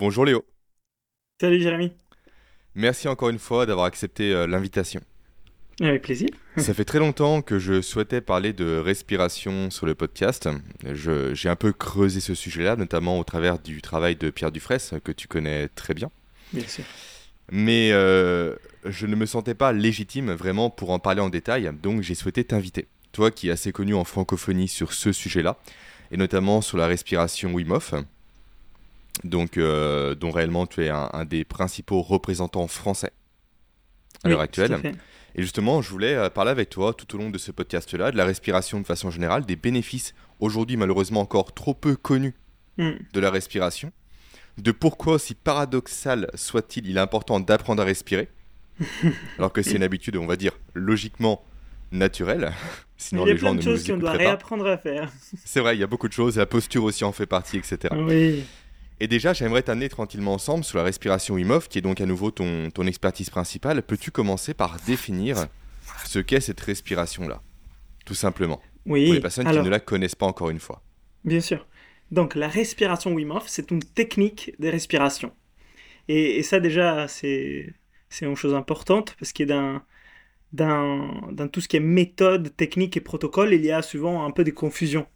Bonjour Léo. Salut Jérémy. Merci encore une fois d'avoir accepté euh, l'invitation. Avec plaisir. Ça fait très longtemps que je souhaitais parler de respiration sur le podcast. J'ai un peu creusé ce sujet-là, notamment au travers du travail de Pierre Dufresne, que tu connais très bien. Bien sûr. Mais euh, je ne me sentais pas légitime vraiment pour en parler en détail, donc j'ai souhaité t'inviter. Toi qui es assez connu en francophonie sur ce sujet-là, et notamment sur la respiration Wim Hof, donc, euh, dont réellement tu es un, des principaux représentants français à l'heure actuelle. Et justement, je voulais euh, parler avec toi tout au long de ce podcast-là de la respiration de façon générale, des bénéfices aujourd'hui malheureusement encore trop peu connus hmm. de la respiration, de pourquoi, aussi paradoxal soit-il, il est important d'apprendre à respirer, alors que c'est une habitude, on va dire, logiquement naturelle. Sinon, il y a les plein gens de choses qu'on doit réapprendre à faire. C'est vrai, il y a beaucoup de choses, la posture aussi en fait partie, etc. Oui. Et déjà, j'aimerais t'amener tranquillement ensemble sur la respiration Wim Hof, qui est donc à nouveau ton, ton expertise principale. Peux-tu commencer par définir ce qu'est cette respiration-là Tout simplement. Oui. Pour les personnes qui ne la connaissent pas encore une fois? Bien sûr. Donc, la respiration Wim Hof, c'est une technique de respiration. Et, ça, déjà, c'est une chose importante, parce qu'il dans, dans tout ce qui est méthode, technique et protocole, il y a souvent un peu de confusion.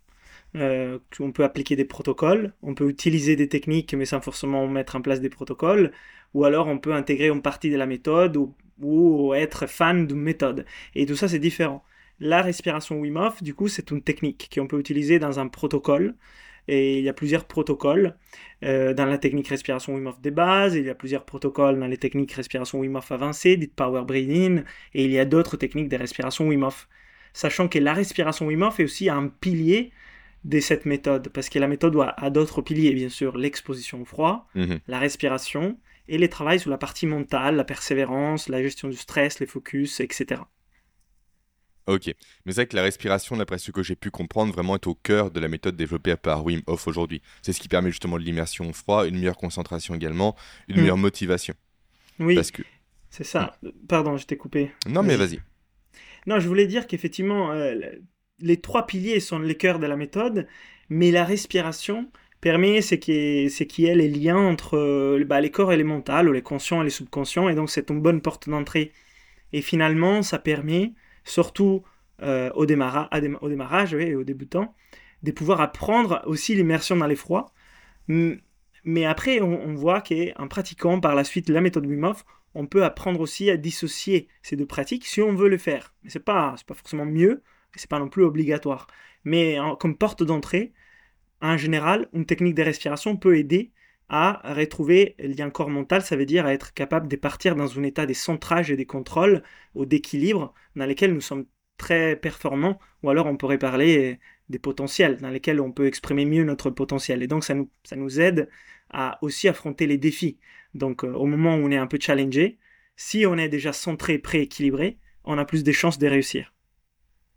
Euh, on peut appliquer des protocoles, on peut utiliser des techniques mais sans forcément mettre en place des protocoles, ou alors on peut intégrer une partie de la méthode ou, être fan d'une méthode. Et tout ça c'est différent. La respiration Wim du coup, c'est une technique qu'on peut utiliser dans un protocole. Et il y a plusieurs protocoles euh, dans la technique respiration Wim Hof des bases, il y a plusieurs protocoles dans les techniques respiration Wim avancées, dites Power Breathing, et il y a d'autres techniques de respiration Wim. Sachant que la respiration Wim Hof est aussi un pilier de cette méthode, parce que la méthode a, d'autres piliers, bien sûr, l'exposition au froid, mhm. la respiration, et les travails sur la partie mentale, la persévérance, la gestion du stress, les focus, etc. Ok, mais c'est vrai que la respiration, d'après ce que j'ai pu comprendre, vraiment est au cœur de la méthode développée par Wim Hof aujourd'hui. C'est ce qui permet justement de l'immersion au froid, une meilleure concentration également, une hmm. meilleure motivation. Oui, parce que... c'est ça. Pardon, je t'ai coupé. Non, mais vas-y. Non, je voulais dire qu'effectivement, euh, les trois piliers sont les cœurs de la méthode, mais la respiration permet c'est qu'il y ait les liens entre euh, bah, les corps et les mentales, ou les conscients et les subconscients, et donc c'est une bonne porte d'entrée. Et finalement, ça permet, surtout euh, au, démarrage, au démarrage et aux débutants, de pouvoir apprendre aussi l'immersion dans les froids. Mais après, on, voit qu'en pratiquant par la suite la méthode Wim on peut apprendre aussi à dissocier ces deux pratiques si on veut le faire. Mais ce n'est pas forcément mieux, c'est pas non plus obligatoire. Mais comme porte d'entrée, en général, une technique de respiration peut aider à retrouver le lien corps mental, ça veut dire à être capable de partir dans un état des centrages et des contrôles ou d'équilibre dans lesquels nous sommes très performants, ou alors on pourrait parler des potentiels, dans lesquels on peut exprimer mieux notre potentiel. Et donc ça nous, ça nous aide à aussi affronter les défis. Donc euh, au moment où on est un peu challengé, si on est déjà centré, pré-équilibré, on a plus de chances de réussir.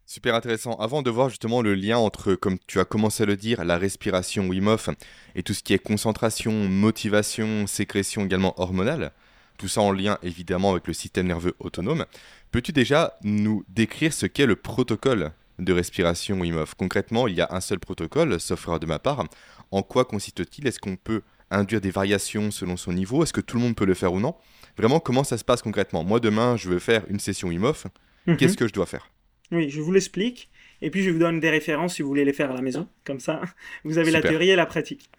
Super intéressant. Avant de voir justement le lien entre, comme tu as commencé à le dire, la respiration Wim Hof et tout ce qui est concentration, motivation, sécrétion également hormonale, tout ça en lien évidemment avec le système nerveux autonome, peux-tu déjà nous décrire ce qu'est le protocole de respiration Wim Hof? Concrètement, il y a un seul protocole, sauf erreur de ma part. En quoi consiste-t-il? Est-ce qu'on peut induire des variations selon son niveau? Est-ce que tout le monde peut le faire ou non? Vraiment, comment ça se passe concrètement? Moi, demain, je veux faire une session Wim Hof. Mhm. Qu'est-ce que je dois faire? Oui, je vous l'explique. Et puis je vous donne des références si vous voulez les faire à la maison. Comme ça, vous avez la théorie et la pratique.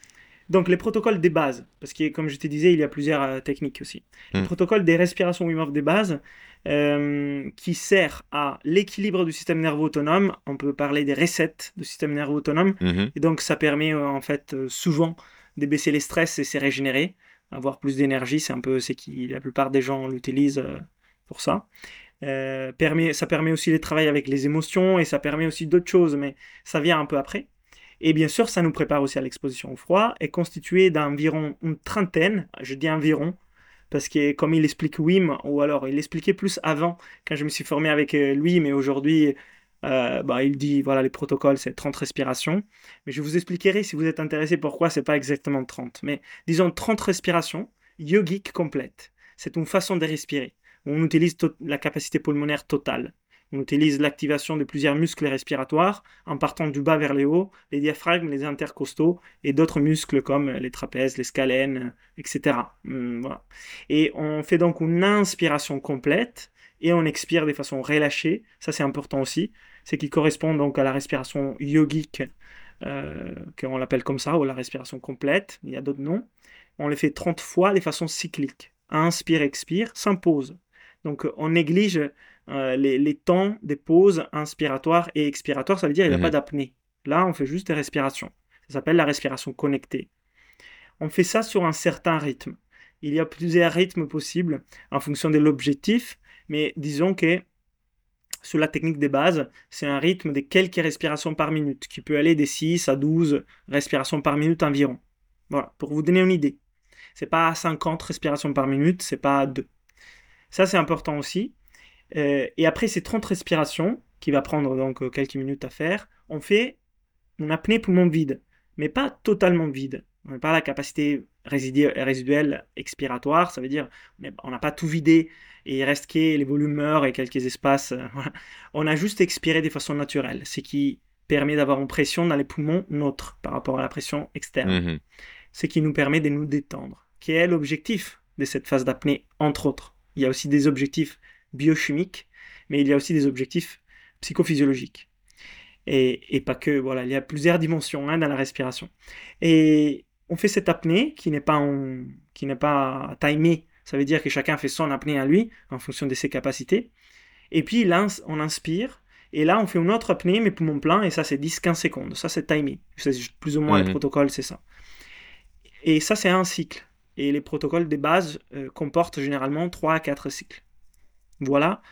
Donc les protocoles des bases, parce que comme je te disais, il y a plusieurs euh, techniques aussi. Le hmm. protocole des respirations Wim Hof des bases, euh, qui sert à l'équilibre du système nerveux autonome. On peut parler des resets du système nerveux autonome. Mhm. Et donc ça permet euh, en fait souvent de baisser les stress et se régénérer, avoir plus d'énergie. C'est un peu ce qui la plupart des gens l'utilisent pour ça. Euh, ça permet aussi de travailler avec les émotions et ça permet aussi d'autres choses, mais ça vient un peu après. Et bien sûr, ça nous prépare aussi à l'exposition au froid, est constitué d'environ une trentaine, je dis environ, parce que comme il explique Wim, ou alors il expliquait plus avant, quand je me suis formé avec euh, lui, mais aujourd'hui, euh, bah, il dit, voilà, les protocoles, c'est 30 respirations. Mais je vous expliquerai, si vous êtes intéressé, pourquoi c'est pas exactement 30. Mais disons 30 respirations, yogiques complètes. C'est une façon de respirer on utilise la capacité pulmonaire totale. On utilise l'activation de plusieurs muscles respiratoires en partant du bas vers le haut, les diaphragmes, les intercostaux et d'autres muscles comme les trapèzes, les scalènes, etc. Hum, et on fait donc une inspiration complète et on expire de façon relâchée. Ça, c'est important aussi. C'est qui correspond donc à la respiration yogique, euh, qu'on l'appelle comme ça, ou la respiration complète. Il y a d'autres noms. On les fait 30 fois de façon cyclique. Inspire, expire, sans pause. Donc, on néglige euh, les, temps des pauses inspiratoires et expiratoires. Ça veut dire qu'il n'y a pas mhm. d'apnée. Là, on fait juste des respirations. Ça s'appelle la respiration connectée. On fait ça sur un certain rythme. Il y a plusieurs rythmes possibles en fonction de l'objectif mais disons que sur la technique des bases, c'est un rythme de quelques respirations par minute, qui peut aller de 6 à 12 respirations par minute environ. Voilà, pour vous donner une idée. C'est pas 50 respirations par minute, c'est pas 2. Ça, c'est important aussi. Euh, et après ces 30 respirations, qui va prendre donc euh, quelques minutes à faire, on fait une apnée poumon vide, mais pas totalement vide. On n'a pas la capacité résiduelle expiratoire, ça veut dire on n'a pas tout vidé et il reste que les volumeurs et quelques espaces. Euh, on a juste expiré de façon naturelle, ce qui permet d'avoir une pression dans les poumons neutre par rapport à la pression externe. Mhm. Ce qui nous permet de nous détendre. Quel est l'objectif de cette phase d'apnée, entre autres Il y a aussi des objectifs biochimiques, mais il y a aussi des objectifs psychophysiologiques. Et, pas que, voilà, il y a plusieurs dimensions hein, dans la respiration. Et on fait cette apnée qui n'est pas, qui n'est pas timée ça veut dire que chacun fait son apnée à lui, en fonction de ses capacités. Et puis là, on inspire, et là, on fait une autre apnée, mais poumon plein, et ça, c'est 10-15 secondes. Ça, c'est timé. C'est plus ou moins le mhm. protocole, c'est ça. Et ça, c'est un cycle. Et les protocoles de base euh, comportent généralement 3 à 4 cycles. Voilà.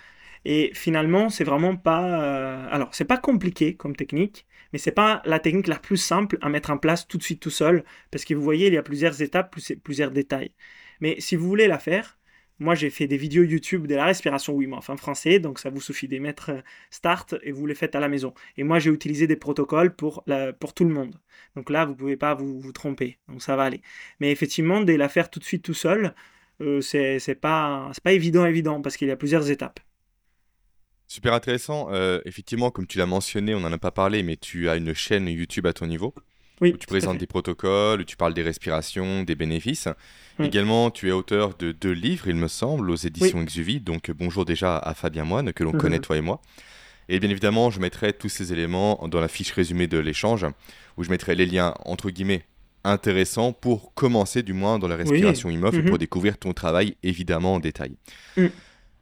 Et finalement, c'est vraiment pas. Euh, alors, c'est pas compliqué comme technique, mais c'est pas la technique la plus simple à mettre en place tout de suite tout seul, parce que vous voyez, il y a plusieurs étapes, plusieurs détails. Mais si vous voulez la faire, moi j'ai fait des vidéos YouTube de la respiration Wim Hof en français, donc ça vous suffit de mettre euh, Start et vous les faites à la maison. Et moi j'ai utilisé des protocoles pour, pour tout le monde. Donc là vous pouvez pas vous, vous tromper, donc ça va aller. Mais effectivement, de la faire tout de suite tout seul, euh, c'est pas, pas évident évident parce qu'il y a plusieurs étapes. Super intéressant. Euh, effectivement, comme tu l'as mentionné, on n'en a pas parlé, mais tu as une chaîne YouTube à ton niveau. Oui, où tu présentes des protocoles, où tu parles des respirations, des bénéfices. Également, tu es auteur de deux livres, il me semble, aux éditions Exuvie. Donc, bonjour déjà à Fabien Moine, que l'on mhm. connaît, toi et moi. Et bien évidemment, je mettrai tous ces éléments dans la fiche résumée de l'échange, où je mettrai les liens, entre guillemets, intéressants pour commencer, du moins, dans la respiration oui. et pour découvrir ton travail, évidemment, en détail. Mm.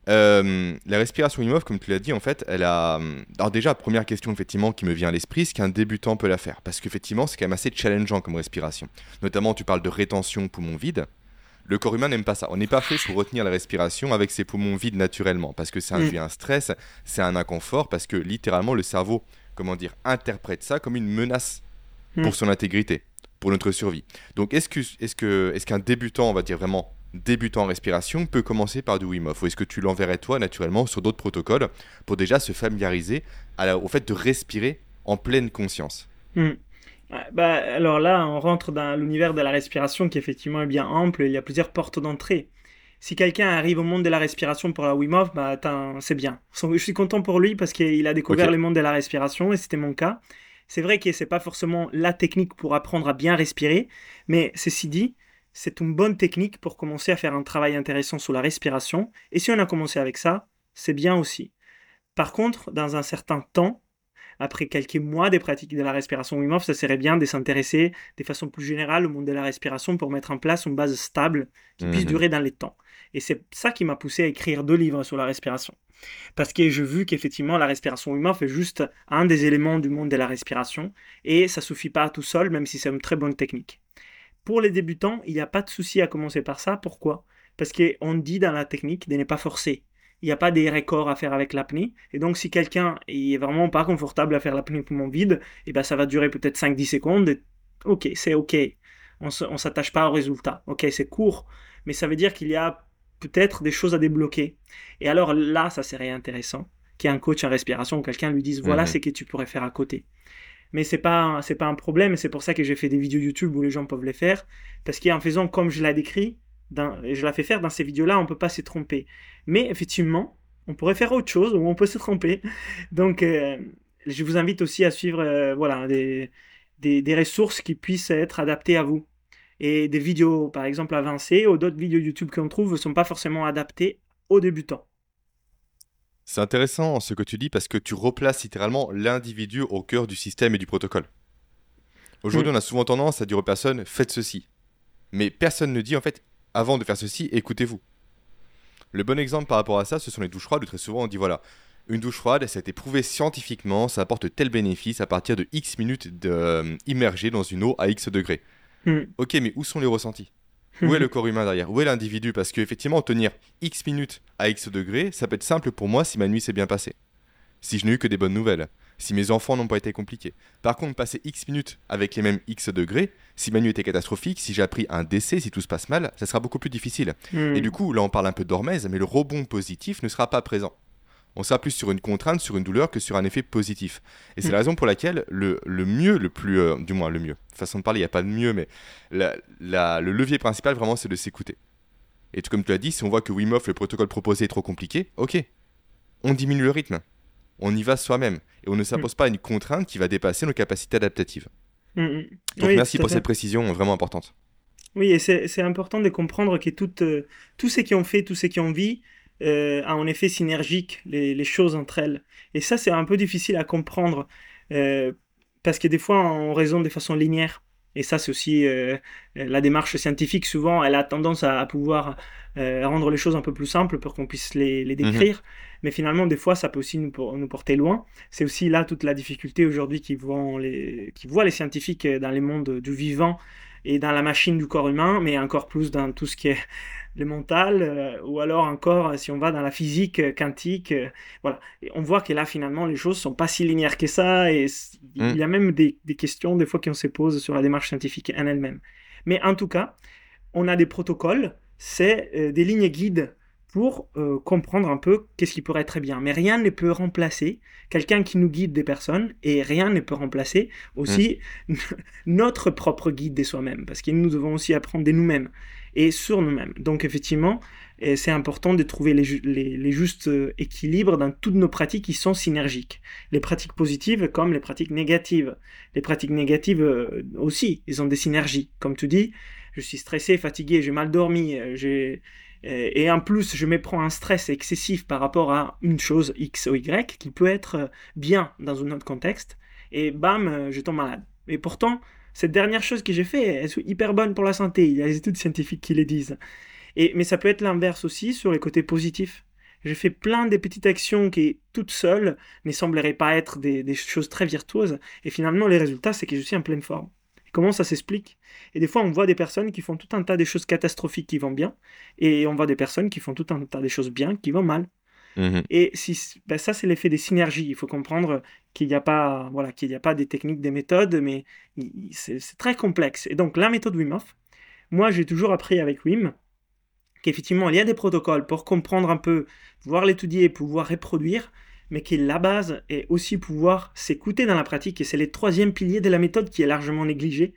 Euh, la respiration Wim comme tu l'as dit, en fait, elle a. Alors, déjà, première question, effectivement, qui me vient à l'esprit, ce qu'un débutant peut la faire. Parce qu'effectivement, c'est quand même assez challengeant comme respiration. Notamment, tu parles de rétention poumon vide. Le corps humain n'aime pas ça. On n'est pas fait pour retenir la respiration avec ses poumons vides naturellement. Parce que ça induit mm. un stress, c'est un inconfort, parce que littéralement, le cerveau, comment dire, interprète ça comme une menace mm. pour son intégrité, pour notre survie. Donc, est-ce qu'un est que, est qu'un débutant, on va dire vraiment débutant en respiration peut commencer par du Wim Hof Ou est-ce que tu l'enverrais toi naturellement sur d'autres protocoles pour déjà se familiariser au fait de respirer en pleine conscience? Hmm. bah, Alors là, on rentre dans l'univers de la respiration qui effectivement est bien ample. Il y a plusieurs portes d'entrée. Si quelqu'un arrive au monde de la respiration pour la Wim Hof, bah, c'est bien. Je suis content pour lui parce qu'il a découvert le monde de la respiration et c'était mon cas. C'est vrai que c'est pas forcément la technique pour apprendre à bien respirer, mais ceci dit, c'est une bonne technique pour commencer à faire un travail intéressant sur la respiration. Et si on a commencé avec ça, c'est bien aussi. Par contre, dans un certain temps, après quelques mois de pratique de la respiration Wim Hof, ça serait bien de s'intéresser de façon plus générale au monde de la respiration pour mettre en place une base stable qui puisse mhm. durer dans les temps. Et c'est ça qui m'a poussé à écrire deux livres sur la respiration. Parce que j'ai vu qu'effectivement, la respiration Wim Hof est juste un des éléments du monde de la respiration et ça suffit pas tout seul, même si c'est une très bonne technique. Pour les débutants, il n'y a pas de souci à commencer par ça. Pourquoi? Parce qu'on dit dans la technique de ne pas forcer. Il n'y a pas des records à faire avec l'apnée. Et donc, si quelqu'un est vraiment pas confortable à faire l'apnée poumon vide, et eh ben, ça va durer peut-être 5-10 secondes. ok, c'est ok. On ne s'attache pas au résultat. Ok, c'est court. Mais ça veut dire qu'il y a peut-être des choses à débloquer. Et alors là, ça serait intéressant qu'il y ait un coach en respiration ou quelqu'un lui dise voilà mhm. ce que tu pourrais faire à côté mais c'est pas c'est pas un problème et c'est pour ça que j'ai fait des vidéos YouTube où les gens peuvent les faire parce qu'en faisant comme je l'ai décrit dans, je la fais faire dans ces vidéos là on peut pas se tromper mais effectivement On pourrait faire autre chose ou on peut se tromper. Donc, euh, je vous invite aussi à suivre euh, voilà, des, des, ressources qui puissent être adaptées à vous. Et des vidéos, par exemple, avancées ou d'autres vidéos YouTube qu'on trouve ne sont pas forcément adaptées aux débutants. C'est intéressant ce que tu dis parce que tu replaces littéralement l'individu au cœur du système et du protocole. Aujourd'hui, mm. on a souvent tendance à dire aux personnes faites ceci. Mais personne ne dit en fait avant de faire ceci, écoutez-vous. Le bon exemple par rapport à ça, ce sont les douches froides. très souvent, on dit voilà, une douche froide, ça a été prouvé scientifiquement, ça apporte tel bénéfice à partir de X minutes immergé dans une eau à X degrés. Hmm. Ok, mais où sont les ressentis? Où est le corps humain derrière? Où est l'individu? Parce qu'effectivement, tenir X minutes à X degrés, ça peut être simple pour moi si ma nuit s'est bien passée. Si je n'ai eu que des bonnes nouvelles si mes enfants n'ont pas été compliqués. Par contre, passer X minutes avec les mêmes X degrés, si ma nuit était catastrophique, si j'ai appris un décès, si tout se passe mal, ça sera beaucoup plus difficile. Hmm. Et du coup, là on parle un peu d'hormèse, mais le rebond positif ne sera pas présent. On sera plus sur une contrainte, sur une douleur que sur un effet positif. Et c'est hmm. la raison pour laquelle le, mieux, le plus, euh, du moins le mieux, façon de parler, il n'y a pas de mieux, mais le levier principal vraiment c'est de s'écouter. Et comme tu l'as dit, si on voit que Wim Hof, le protocole proposé est trop compliqué, ok, on diminue le rythme on y va soi-même et on ne s'impose mm. pas une contrainte qui va dépasser nos capacités adaptatives. Mm, mm. Donc merci pour cette précision vraiment importante. Oui, et c'est important de comprendre que tout, euh, tous ceux qui ont fait, tous ceux qui ont vu, euh, a en effet synergique les, choses entre elles. Et ça, c'est un peu difficile à comprendre euh, parce que des fois, on raisonne de façon linéaire. Et ça, c'est aussi la démarche scientifique. Souvent, elle a tendance à, pouvoir rendre les choses un peu plus simples pour qu'on puisse les, les mhm. décrire mais finalement, des fois, ça peut aussi nous, nous porter loin. C'est aussi là toute la difficulté aujourd'hui qui, voient les, qui voient les scientifiques dans les mondes du vivant et dans la machine du corps humain, mais encore plus dans tout ce qui est le mental, euh, ou alors encore si on va dans la physique euh, quantique, euh, voilà. on voit que là finalement les choses sont pas si linéaires que ça, et il y a mm. même des, des, questions des fois qui on se pose sur la démarche scientifique en elle-même. Mais en tout cas, on a des protocoles, c'est des lignes guides pour euh, comprendre un peu qu'est-ce qui pourrait être bien. Mais rien ne peut remplacer quelqu'un qui nous guide des personnes et rien ne peut remplacer aussi notre propre guide de soi-même parce que nous devons aussi apprendre de nous-mêmes et sur nous-mêmes. Donc effectivement, c'est important de trouver les, justes euh, équilibres dans toutes nos pratiques qui sont synergiques. Les pratiques positives comme les pratiques négatives. Les pratiques négatives euh, aussi, ils ont des synergies. Comme tu dis, je suis stressé, fatigué, j'ai mal dormi, j'ai euh, et en plus, je me prends un stress excessif par rapport à une chose X ou Y qui peut être euh, bien dans un autre contexte. Et bam, euh, je tombe malade. Et pourtant, cette dernière chose que j'ai fait, elle est hyper bonne pour la santé. Il y a des études scientifiques qui le disent. Et, mais ça peut être l'inverse aussi sur les côtés positifs. J'ai fait plein de petites actions qui, toutes seules, ne sembleraient pas être des, des choses très virtuoses. Et finalement, les résultats, c'est que je suis en pleine forme. Comment ça s'explique Et des fois, on voit des personnes qui font tout un tas de choses catastrophiques qui vont bien, et on voit des personnes qui font tout un tas de choses bien qui vont mal. Mhm. Et si, ben ça, c'est l'effet des synergies. Il faut comprendre qu'il n'y a pas, voilà, qu'il n'y a pas des techniques, des méthodes, mais c'est très complexe. Et donc, la méthode Wim Hof, moi, j'ai toujours appris avec Wim qu'effectivement, il y a des protocoles pour comprendre un peu, pouvoir l'étudier, pouvoir reproduire, mais qui la base est aussi pouvoir s'écouter dans la pratique. Et c'est le troisième pilier de la méthode qui est largement négligé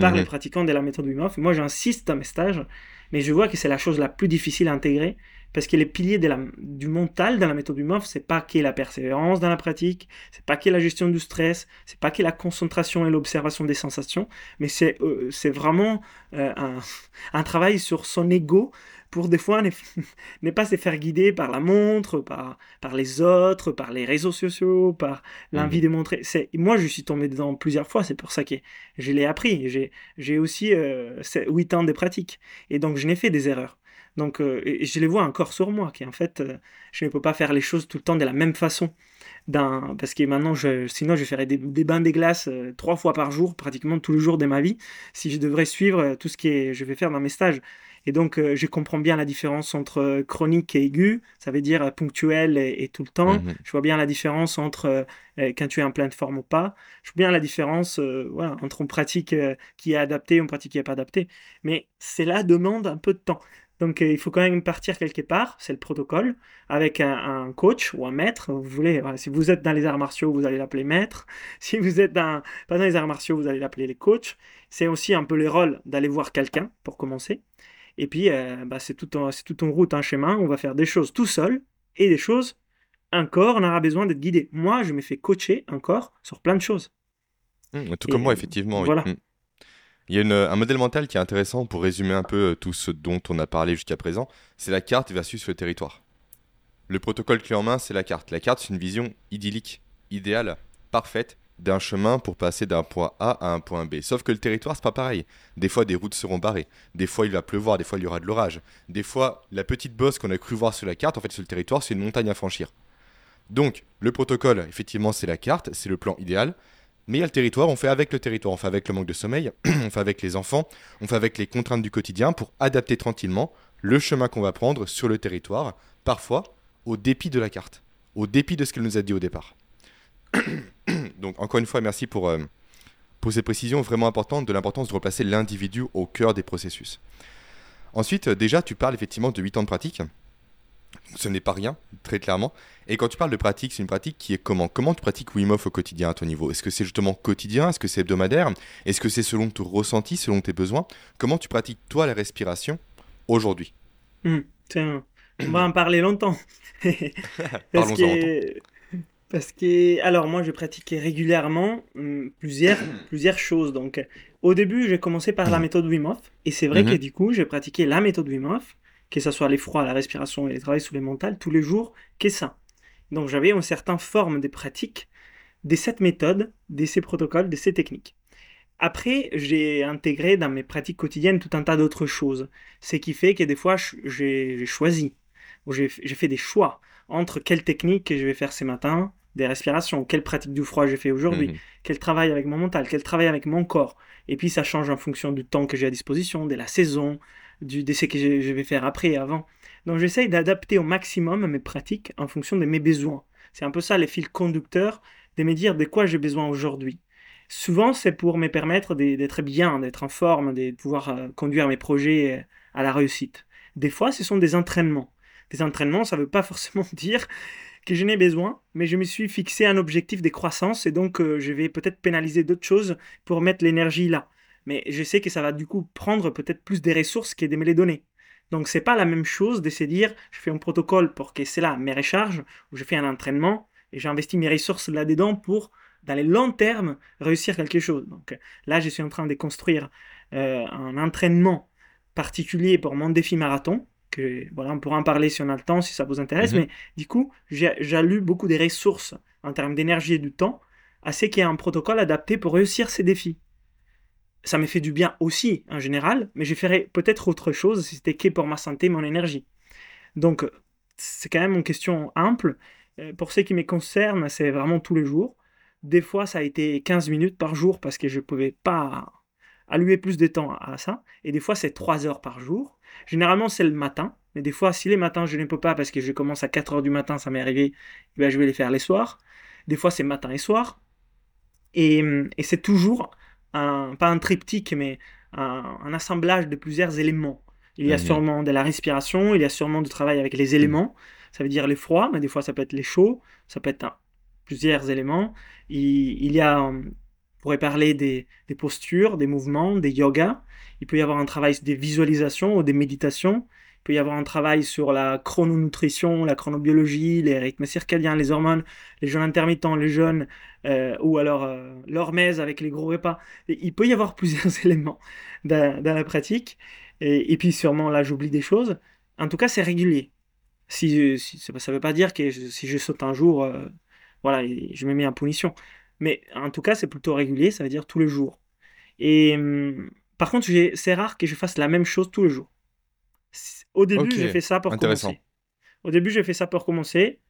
par les mhm. pratiquants de la méthode Wim Hof. moi, j'insiste dans mes stages, mais je vois que c'est la chose la plus difficile à intégrer parce que les piliers de la, du mental dans la méthode Wim Hof, c'est pas que la persévérance dans la pratique, c'est pas que la gestion du stress, c'est pas que la concentration et l'observation des sensations, mais c'est euh, c'est vraiment euh, un, un, travail sur son ego, pour des fois ne, pas se faire guider par la montre, par, par les autres, par les réseaux sociaux, par l'envie mhm. de montrer. C'est, moi, je suis tombé dedans plusieurs fois, c'est pour ça que je l'ai appris. J'ai, j'ai aussi euh, 8 ans de pratique. Et donc, je n'ai fait des erreurs. Donc, euh, et je les vois encore sur moi, qui en fait, euh, je ne peux pas faire les choses tout le temps de la même façon. Parce que maintenant, je, sinon, je ferais des, bains de glace euh, trois fois par jour, pratiquement tous les jours de ma vie, si je devrais suivre tout ce que je vais faire dans mes stages. Et donc, euh, je comprends bien la différence entre euh, chronique et aigu, ça veut dire euh, ponctuel et, tout le temps. Mhm. Je vois bien la différence entre quand tu es en pleine forme ou pas. Je vois bien la différence voilà, entre une pratique qui est adaptée et une pratique qui n'est pas adaptée. Mais cela demande un peu de temps. Donc il faut quand même partir quelque part, c'est le protocole, avec un, coach ou un maître. Vous voulez, si vous êtes dans les arts martiaux, vous allez l'appeler maître. Si vous êtes dans, pas dans les arts martiaux, vous allez l'appeler les coachs. C'est aussi un peu les rôles d'aller voir quelqu'un pour commencer. Et puis, euh, bah, c'est tout, en, tout en route, un chemin. On va faire des choses tout seul, et des choses, un corps on aura besoin d'être guidé. Moi, je me fais coacher un corps sur plein de choses. Mmh, tout comme moi, effectivement. Voilà. Mmh. Il y a un modèle mental qui est intéressant pour résumer un peu euh, tout ce dont on a parlé jusqu'à présent. C'est la carte versus le territoire. Le protocole clé en main, c'est la carte. La carte, c'est une vision idyllique, idéale, parfaite d'un chemin pour passer d'un point A à un point B. Sauf que le territoire, c'est pas pareil. Des fois, des routes seront barrées. Des fois, il va pleuvoir. Des fois, il y aura de l'orage. Des fois, la petite bosse qu'on a cru voir sur la carte, en fait, sur le territoire, c'est une montagne à franchir. Donc, le protocole, effectivement, c'est la carte, c'est le plan idéal. Mais il y a le territoire, on fait avec le territoire, on fait avec le manque de sommeil, on fait avec les enfants, on fait avec les contraintes du quotidien pour adapter tranquillement le chemin qu'on va prendre sur le territoire, parfois au dépit de la carte, au dépit de ce qu'elle nous a dit au départ. Donc encore une fois, merci pour, euh, pour ces précisions vraiment importantes de l'importance de replacer l'individu au cœur des processus. Ensuite, déjà, tu parles effectivement de 8 ans de pratique. Ce n'est pas rien, très clairement. Et quand tu parles de pratique, c'est une pratique qui est comment? Comment tu pratiques Wim Hof au quotidien à ton niveau Est-ce que c'est justement quotidien? Est-ce que c'est hebdomadaire? Est-ce que c'est selon ton ressenti, selon tes besoins? Comment tu pratiques toi la respiration aujourd'hui? Hmm, On va en parler longtemps. Parlons-en longtemps. Parce que, alors moi, je pratiquais régulièrement hmm, plusieurs, plusieurs choses. Donc, au début, j'ai commencé par la hmm. méthode Wim Hof. Et c'est vrai que du coup, j'ai pratiqué la méthode Wim Hof, que ce soit les froids, la respiration et les travail sous les mentales, tous les jours, qu'est ça. Donc, j'avais une certaine forme de pratique de cette méthode, de ces protocoles, de ces techniques. Après, j'ai intégré dans mes pratiques quotidiennes tout un tas d'autres choses. Ce qui fait que des fois, j'ai choisi, j'ai fait des choix entre quelle technique je vais faire ce matin, des respirations, quelle pratique du froid j'ai fait aujourd'hui, mhm. quel travail avec mon mental, quel travail avec mon corps? Et puis ça change en fonction du temps que j'ai à disposition, de la saison, du décès que je vais faire après et avant. Donc j'essaye d'adapter au maximum mes pratiques en fonction de mes besoins. C'est un peu ça les fils conducteurs, de me dire de quoi j'ai besoin aujourd'hui. Souvent c'est pour me permettre d'être bien, d'être en forme, de pouvoir euh, conduire mes projets euh, à la réussite. Des fois ce sont des entraînements. Des entraînements, ça ne veut pas forcément dire que je n'ai besoin, mais je me suis fixé un objectif de croissance et donc euh, je vais peut-être pénaliser d'autres choses pour mettre l'énergie là. Mais je sais que ça va du coup prendre peut-être plus des ressources que de me les donner. Donc c'est pas la même chose de dire je fais un protocole pour que c'est là mes recharges ou je fais un entraînement et j'investis mes ressources là-dedans pour dans les long terme réussir quelque chose. Donc là je suis en train de construire euh, un entraînement particulier pour mon défi marathon que voilà, on pourra en parler si on a le temps, si ça vous intéresse. Mhm. Mais du coup, j'ai beaucoup de ressources en termes d'énergie et du temps, assez qu'il y ait un protocole adapté pour réussir ces défis. Ça me fait du bien aussi en général, mais je ferais peut-être autre chose si c'était que pour ma santé, mon énergie. Donc, c'est quand même une question ample. Euh, pour ce qui me concerne, c'est vraiment tous les jours. Des fois, ça a été 15 minutes par jour parce que je ne pouvais pas allouer plus de temps à ça. Et des fois, c'est 3 heures par jour. Généralement, c'est le matin. Mais des fois, si les matins, je ne peux pas parce que je commence à 4 heures du matin, ça m'est arrivé, eh ben, je vais les faire les soirs. Des fois, c'est matin et soir. Et, c'est toujours, un, pas un triptyque, mais un, assemblage de plusieurs éléments. Il y a sûrement de la respiration, il y a sûrement du travail avec les éléments. Ça veut dire les froids, mais des fois, ça peut être les chauds, ça peut être plusieurs éléments. Il, il y a pourrait parler des, postures, des mouvements, des yogas. Il peut y avoir un travail des visualisations ou des méditations. Il peut y avoir un travail sur la chrononutrition, la chronobiologie, les rythmes circadiens, les hormones, les jeûnes intermittents, les jeûnes, euh, ou alors euh, l'hormèse avec les gros repas. il peut y avoir plusieurs éléments dans, la pratique. Et, puis sûrement, là, j'oublie des choses. En tout cas, c'est régulier. Ça ne veut pas dire que si je saute un jour, euh, voilà, je me mets en punition. Mais en tout cas, c'est plutôt régulier, ça veut dire tous les jours. Et hum, par contre, c'est rare que je fasse la même chose tous les jours. Au début, j'ai fait ça pour commencer. Au début, j'ai fait ça pour commencer.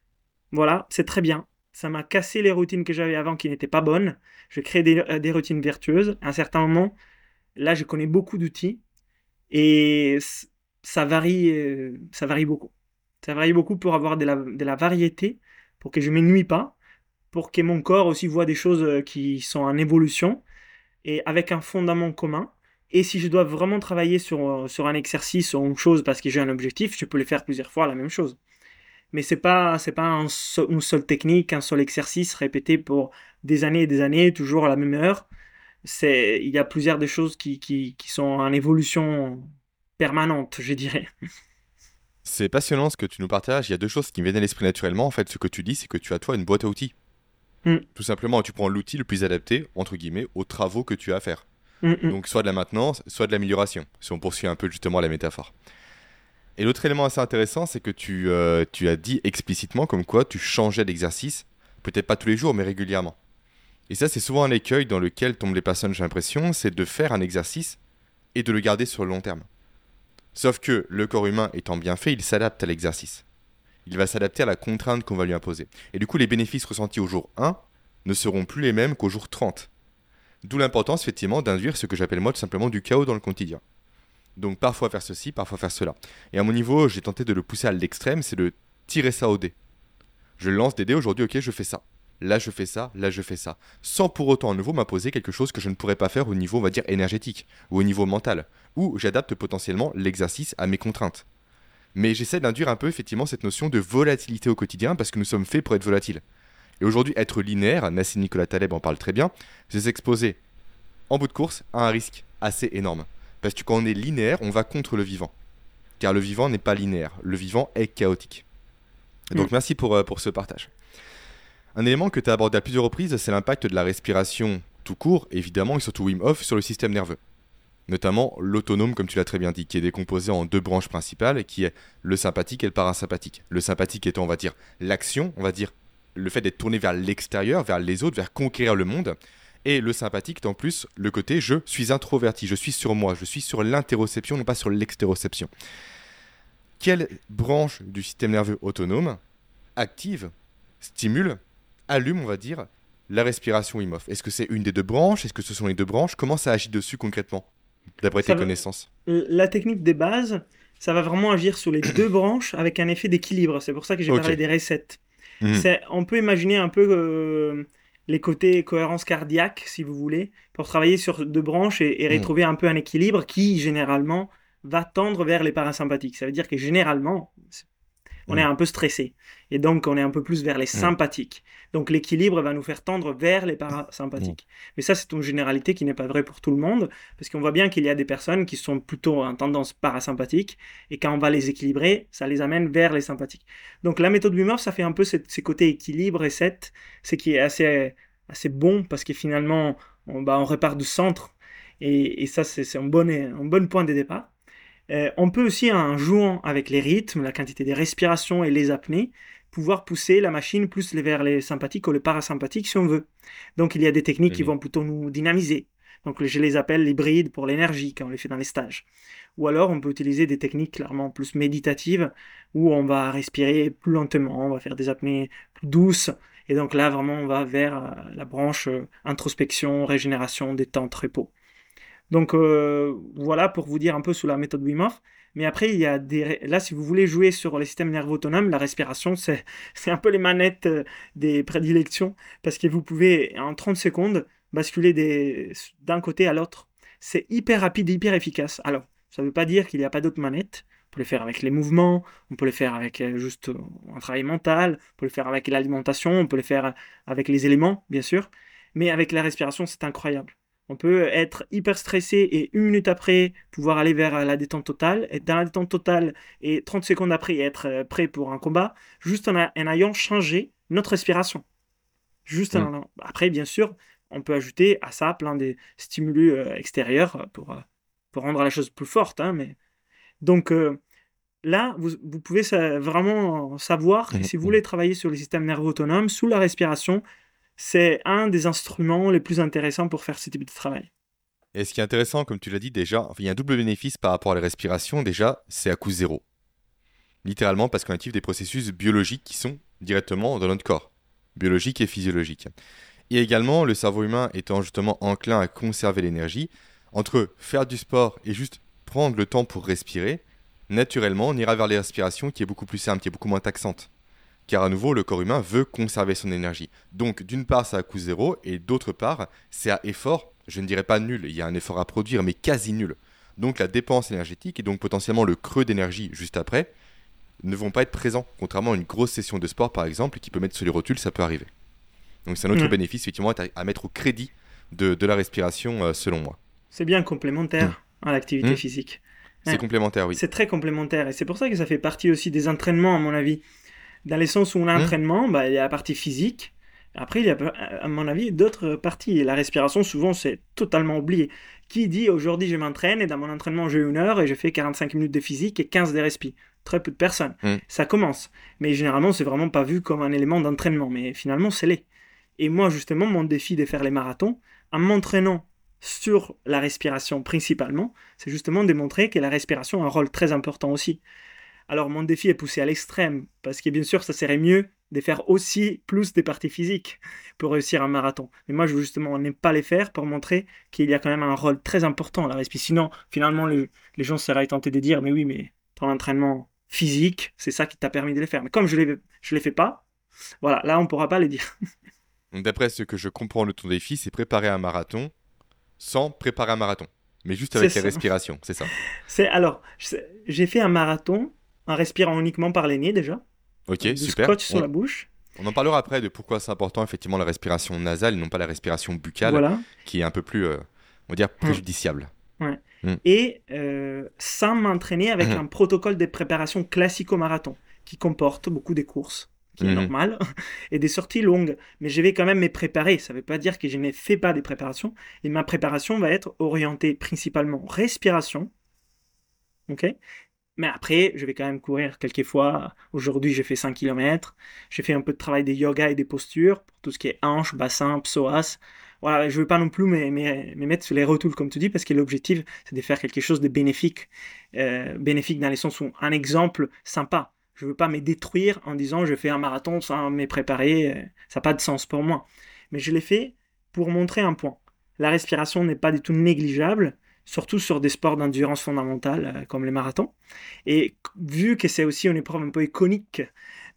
Voilà, c'est très bien. Ça m'a cassé les routines que j'avais avant qui n'étaient pas bonnes. Je crée des, euh, des, routines vertueuses. À un certain moment, là, je connais beaucoup d'outils et ça varie, euh, ça varie beaucoup. Ça varie beaucoup pour avoir de la, de la variété, pour que je ne m'ennuie pas pour que mon corps aussi voit des choses euh, qui sont en évolution et avec un fondament commun. Et si je dois vraiment travailler sur, euh, sur un exercice ou une chose parce que j'ai un objectif, je peux le faire plusieurs fois la même chose. Mais c'est pas c'est pas une seule technique, un seul exercice répété pour des années et des années, toujours à la même heure. C'est il y a plusieurs des choses qui, qui, qui sont en évolution permanente, je dirais. C'est passionnant ce que tu nous partages. Il y a deux choses qui me viennent à l'esprit naturellement. En fait, ce que tu dis, c'est que tu as toi une boîte à outils. Mm. Tout simplement, tu prends l'outil le plus adapté, entre guillemets, aux travaux que tu as à faire. Mm, mm. Donc, soit de la maintenance, soit de l'amélioration, si on poursuit un peu justement la métaphore. Et l'autre élément assez intéressant, c'est que tu, euh, tu as dit explicitement comme quoi tu changeais d'exercice, peut-être pas tous les jours, mais régulièrement. Et ça, c'est souvent un écueil dans lequel tombent les personnes, j'ai l'impression, c'est de faire un exercice et de le garder sur le long terme. Sauf que le corps humain étant bien fait, il s'adapte à l'exercice. Il va s'adapter à la contrainte qu'on va lui imposer. Et du coup, les bénéfices ressentis au jour 1 ne seront plus les mêmes qu'au jour 30. D'où l'importance, effectivement, d'induire ce que j'appelle moi tout simplement du chaos dans le quotidien. Donc parfois faire ceci, parfois faire cela. Et à mon niveau, j'ai tenté de le pousser à l'extrême, c'est de tirer ça au dé. Je lance des dés aujourd'hui, ok, je fais ça. Là, je fais ça, là, je fais ça. Sans pour autant à nouveau m'imposer quelque chose que je ne pourrais pas faire au niveau, on va dire, énergétique ou au niveau mental. Ou j'adapte potentiellement l'exercice à mes contraintes. Mais j'essaie d'induire un peu effectivement cette notion de volatilité au quotidien parce que nous sommes faits pour être volatiles. Et aujourd'hui, être linéaire, Nassim Nicolas Taleb en parle très bien, c'est s'exposer en bout de course à un risque assez énorme. Parce que quand on est linéaire, on va contre le vivant. Car le vivant n'est pas linéaire, le vivant est chaotique. Donc Mm. merci pour, euh, pour ce partage. Un élément que tu as abordé à plusieurs reprises, c'est l'impact de la respiration tout court, évidemment, et surtout Wim Hof, sur le système nerveux. Notamment l'autonome, comme tu l'as très bien dit, qui est décomposé en deux branches principales, qui est le sympathique et le parasympathique. Le sympathique étant, on va dire, l'action, on va dire, le fait d'être tourné vers l'extérieur, vers les autres, vers conquérir le monde. Et le sympathique, en plus, le côté je suis introverti, je suis sur moi, je suis sur l'interoception, non pas sur l'extéroception. Quelle branche du système nerveux autonome active, stimule, allume, on va dire, la respiration Wim Hof Est-ce que c'est une des deux branches? Est-ce que ce sont les deux branches? Comment ça agit dessus concrètement? D'après tes va- connaissances. La technique des bases, ça va vraiment agir sur les deux branches avec un effet d'équilibre. C'est pour ça que j'ai parlé des resets. Mhm. On peut imaginer un peu euh, les côtés cohérence cardiaque, si vous voulez, pour travailler sur deux branches et, et Mhm. retrouver un peu un équilibre qui, généralement, va tendre vers les parasympathiques. Ça veut dire que généralement, c'est- on est Mhm. un peu stressé. Et donc, on est un peu plus vers les sympathiques. Donc, l'équilibre va nous faire tendre vers les parasympathiques. Mais ça, c'est une généralité qui n'est pas vraie pour tout le monde, parce qu'on voit bien qu'il y a des personnes qui sont plutôt en tendance parasympathique, et quand on va les équilibrer, ça les amène vers les sympathiques. Donc, la méthode Wim ça fait un peu cette- ces côtés équilibre et 7, ce qui est assez, assez bon, parce que finalement, on, bah, on repart du centre, et, et ça, c'est c'est un bon, un bon point de départ. Euh, on peut aussi, en jouant avec les rythmes, la quantité des respirations et les apnées, pouvoir pousser la machine plus les- vers les sympathiques ou les parasympathiques si on veut. Donc il y a des techniques qui Mhm. vont plutôt nous dynamiser. Donc je les appelle hybrides pour l'énergie quand on les fait dans les stages. Ou alors on peut utiliser des techniques clairement plus méditatives où on va respirer plus lentement, on va faire des apnées plus douces. Et donc là vraiment on va vers euh, la branche euh, introspection, régénération, détente, repos. Donc euh, voilà pour vous dire un peu sous la méthode Wim Hof. Mais après, il y a des... là, si vous voulez jouer sur les systèmes nerveux autonomes, la respiration, c'est un peu les manettes euh, des prédilections, parce que vous pouvez, en 30 secondes, basculer des... d'un côté à l'autre. C'est hyper rapide hyper efficace. Alors, ça ne veut pas dire qu'il n'y a pas d'autres manettes. On peut le faire avec les mouvements, on peut le faire avec euh, juste un travail mental, on peut le faire avec l'alimentation, on peut le faire avec les éléments, bien sûr. Mais avec la respiration, c'est incroyable. On peut être hyper stressé et une minute après pouvoir aller vers la détente totale, être dans la détente totale et 30 secondes après être euh, prêt pour un combat, juste en, a- en ayant changé notre respiration. Juste en Mm. allant- Après, bien sûr, on peut ajouter à ça plein de stimulus euh, extérieurs pour, euh, pour rendre la chose plus forte. hein, mais... Donc euh, là, vous, vous pouvez vraiment savoir si vous voulez travailler sur les systèmes nerveux autonomes, sous la respiration, c'est un des instruments les plus intéressants pour faire ce type de travail. Et ce qui est intéressant, comme tu l'as dit déjà, il y a un double bénéfice par rapport à la respiration. Déjà, c'est à coût zéro. Littéralement parce qu'on active des processus biologiques qui sont directement dans notre corps, biologiques et physiologiques. Et également, le cerveau humain étant justement enclin à conserver l'énergie, entre faire du sport et juste prendre le temps pour respirer, naturellement, on ira vers les respirations qui est beaucoup plus simple, qui est beaucoup moins taxante. Car à nouveau, le corps humain veut conserver son énergie. Donc, d'une part, c'est à coût zéro, et d'autre part, c'est à effort, je ne dirais pas nul, il y a un effort à produire, mais quasi nul. Donc, la dépense énergétique et donc potentiellement le creux d'énergie juste après ne vont pas être présents, contrairement à une grosse session de sport, par exemple, qui peut mettre sur les rotules, ça peut arriver. Donc, c'est un autre Mhm. bénéfice, effectivement, à, mettre au crédit de, de la respiration, euh, selon moi. C'est bien complémentaire à l'activité Mm. physique. C'est complémentaire, oui. C'est très complémentaire. Et c'est pour ça que ça fait partie aussi des entraînements, à mon avis. Dans les sens où on a un entraînement, bah, il y a la partie physique. Après, il y a, à mon avis, d'autres parties. La respiration, souvent, c'est totalement oublié. Qui dit aujourd'hui je m'entraîne et dans mon entraînement j'ai une heure et je fais 45 minutes de physique et 15 de respi Très peu de personnes. Mm. Ça commence. Mais généralement, c'est vraiment pas vu comme un élément d'entraînement. Mais finalement, c'est l'est. Et moi, justement, mon défi de faire les marathons, en m'entraînant sur la respiration principalement, c'est justement démontrer que la respiration a un rôle très important aussi. Alors mon défi est poussé à l'extrême, parce que bien sûr ça serait mieux de faire aussi plus des parties physiques pour réussir un marathon. Mais moi je veux justement n'aime pas les faire pour montrer qu'il y a quand même un rôle très important à la respiration. Sinon finalement les, gens seraient tentés de dire mais oui mais ton entraînement physique c'est ça qui t'a permis de les faire. Mais comme je ne les, je les fais pas, voilà là on ne pourra pas les dire. D'après ce que je comprends de ton défi c'est préparer un marathon sans préparer un marathon. Mais juste avec les respirations, c'est ça. C'est alors, j'ai fait un marathon en respirant uniquement par les nez déjà. Ok, du super. Scotch sur la bouche. On en parlera après de pourquoi c'est important effectivement la respiration nasale et non pas la respiration buccale, qui est un peu plus, euh, on va dire, préjudiciable. Ouais. Mm. Et euh, sans m'entraîner avec mm-hmm. un protocole de préparation classique au marathon, qui comporte beaucoup des courses, qui est mm-hmm. normal, et des sorties longues. Mais je vais quand même me préparer. Ça ne veut pas dire que je ne fais pas des préparations. Et ma préparation va être orientée principalement respiration, ok? Mais après, je vais quand même courir quelques fois. Aujourd'hui, j'ai fait 5 km. J'ai fait un peu de travail de yoga et des postures pour tout ce qui est hanches, bassin, psoas. Voilà, je ne veux pas non plus me, mettre sur les retours, comme tu dis, parce que l'objectif, c'est de faire quelque chose de bénéfique. Euh, bénéfique dans les sens où un exemple sympa. Je ne veux pas me détruire en disant je fais un marathon sans me préparer. Euh, ça n'a pas de sens pour moi. Mais je l'ai fait pour montrer un point. La respiration n'est pas du tout négligeable surtout sur des sports d'endurance fondamentale euh, comme les marathons. Et vu que c'est aussi une épreuve un peu iconique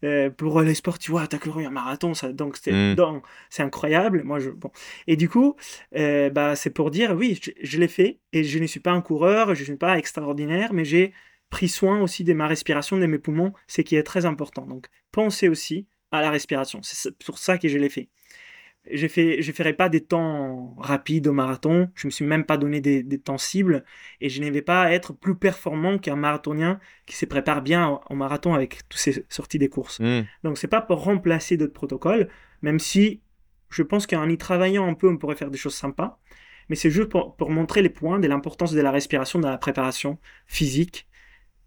euh, pour les sports, tu vois, tu as couru un marathon, ça, donc c'est mm. incroyable. Moi, je, bon. Et du coup, euh, bah, c'est pour dire, oui, je, l'ai fait et je ne suis pas un coureur, je ne suis pas extraordinaire, mais j'ai pris soin aussi de ma respiration, de mes poumons, ce qui est très important. Donc, pensez aussi à la respiration. C'est pour ça que je l'ai fait je ne ferai pas des temps rapides au marathon. Je me suis même pas donné des, temps cibles et je ne vais pas être plus performant qu'un marathonien qui se prépare bien au, marathon avec toutes ces sorties des courses. Donc, hmm. Donc c'est pas pour remplacer d'autres protocoles, même si je pense qu'en y travaillant un peu, on pourrait faire des choses sympas. Mais c'est juste pour, pour, montrer les points de l'importance de la respiration dans la préparation physique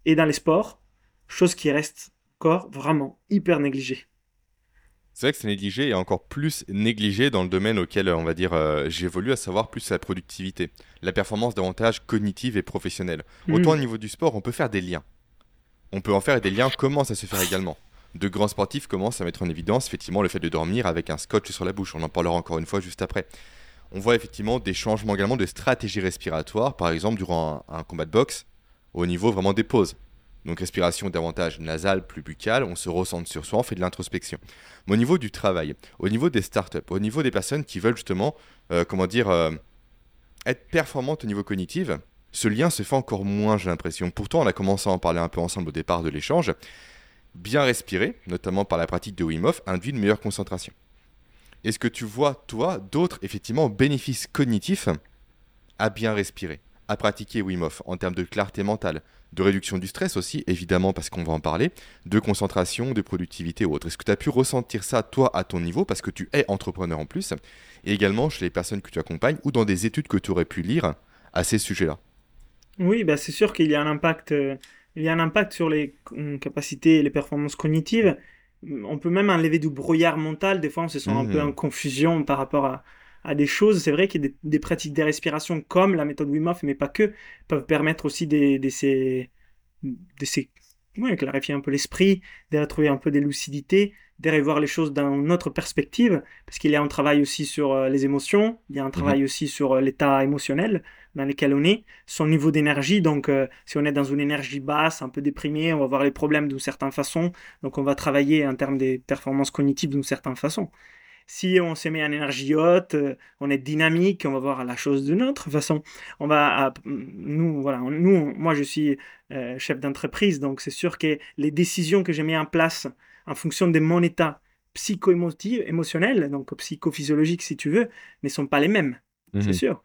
et dans les sports, chose qui reste encore vraiment hyper négligée. C'est vrai que c'est négligé et encore plus négligé dans le domaine auquel, on va dire, euh, j'évolue, à savoir plus la productivité, la performance davantage cognitive et professionnelle. Hmm. Autant au niveau du sport, on peut faire des liens. On peut en faire et des liens commencent à se faire également? De grands sportifs commencent à mettre en évidence effectivement le fait de dormir avec un scotch sur la bouche. On en parlera encore une fois juste après. On voit effectivement des changements également de stratégie respiratoire, par exemple durant un combat de boxe, au niveau vraiment des pauses donc respiration davantage nasale, plus buccale, on se ressente sur soi, on fait de l'introspection. Mais au niveau du travail, au niveau des startups, au niveau des personnes qui veulent justement, euh, comment dire, euh, être performantes au niveau cognitif, ce lien se fait encore moins, j'ai l'impression. Pourtant, on a commencé à en parler un peu ensemble au départ de l'échange. Bien respirer, notamment par la pratique de Wim Hof, induit une meilleure concentration. Est-ce que tu vois, toi, d'autres, effectivement, bénéfices cognitifs à bien respirer, à pratiquer Wim Hof en termes de clarté mentale, de réduction du stress aussi, évidemment, parce qu'on va en parler, de concentration, de productivité ou autre. Est-ce que tu as pu ressentir ça, toi, à ton niveau, parce que tu es entrepreneur en plus, et également chez les personnes que tu accompagnes, ou dans des études que tu aurais pu lire à ces sujets-là? Oui, bah c'est sûr qu'il y a un impact. Euh, il y a un impact sur les capacités et les performances cognitives. On peut même enlever du brouillard mental. Des fois, on se sent un peu mmh. en confusion par rapport à, à des choses. C'est vrai qu'il y a des, pratiques de respiration comme la méthode Wim Hof, mais pas que, peuvent permettre aussi de, de ces, de ces clarifier un peu l'esprit, de retrouver un peu des lucidités, de revoir les choses d'une autre perspective, parce qu'il y a un travail aussi sur euh, les émotions, il y a un travail mhm. aussi sur euh, l'état émotionnel dans lequel on est, son niveau d'énergie, donc euh, si on est dans une énergie basse, un peu déprimé, on va voir les problèmes d'une certaine façon, donc on va travailler en termes des performances cognitives d'une certaine façon. Si on se met en énergie haute, euh, on est dynamique, on va voir la chose d'une autre façon. On va, nous, voilà, nous, moi je suis euh, chef d'entreprise, donc c'est sûr que les décisions que j'ai mis en place en fonction de mon état psycho-émotif, émotionnel, donc psychophysiologique si tu veux, ne sont pas les mêmes, c'est mhm. sûr.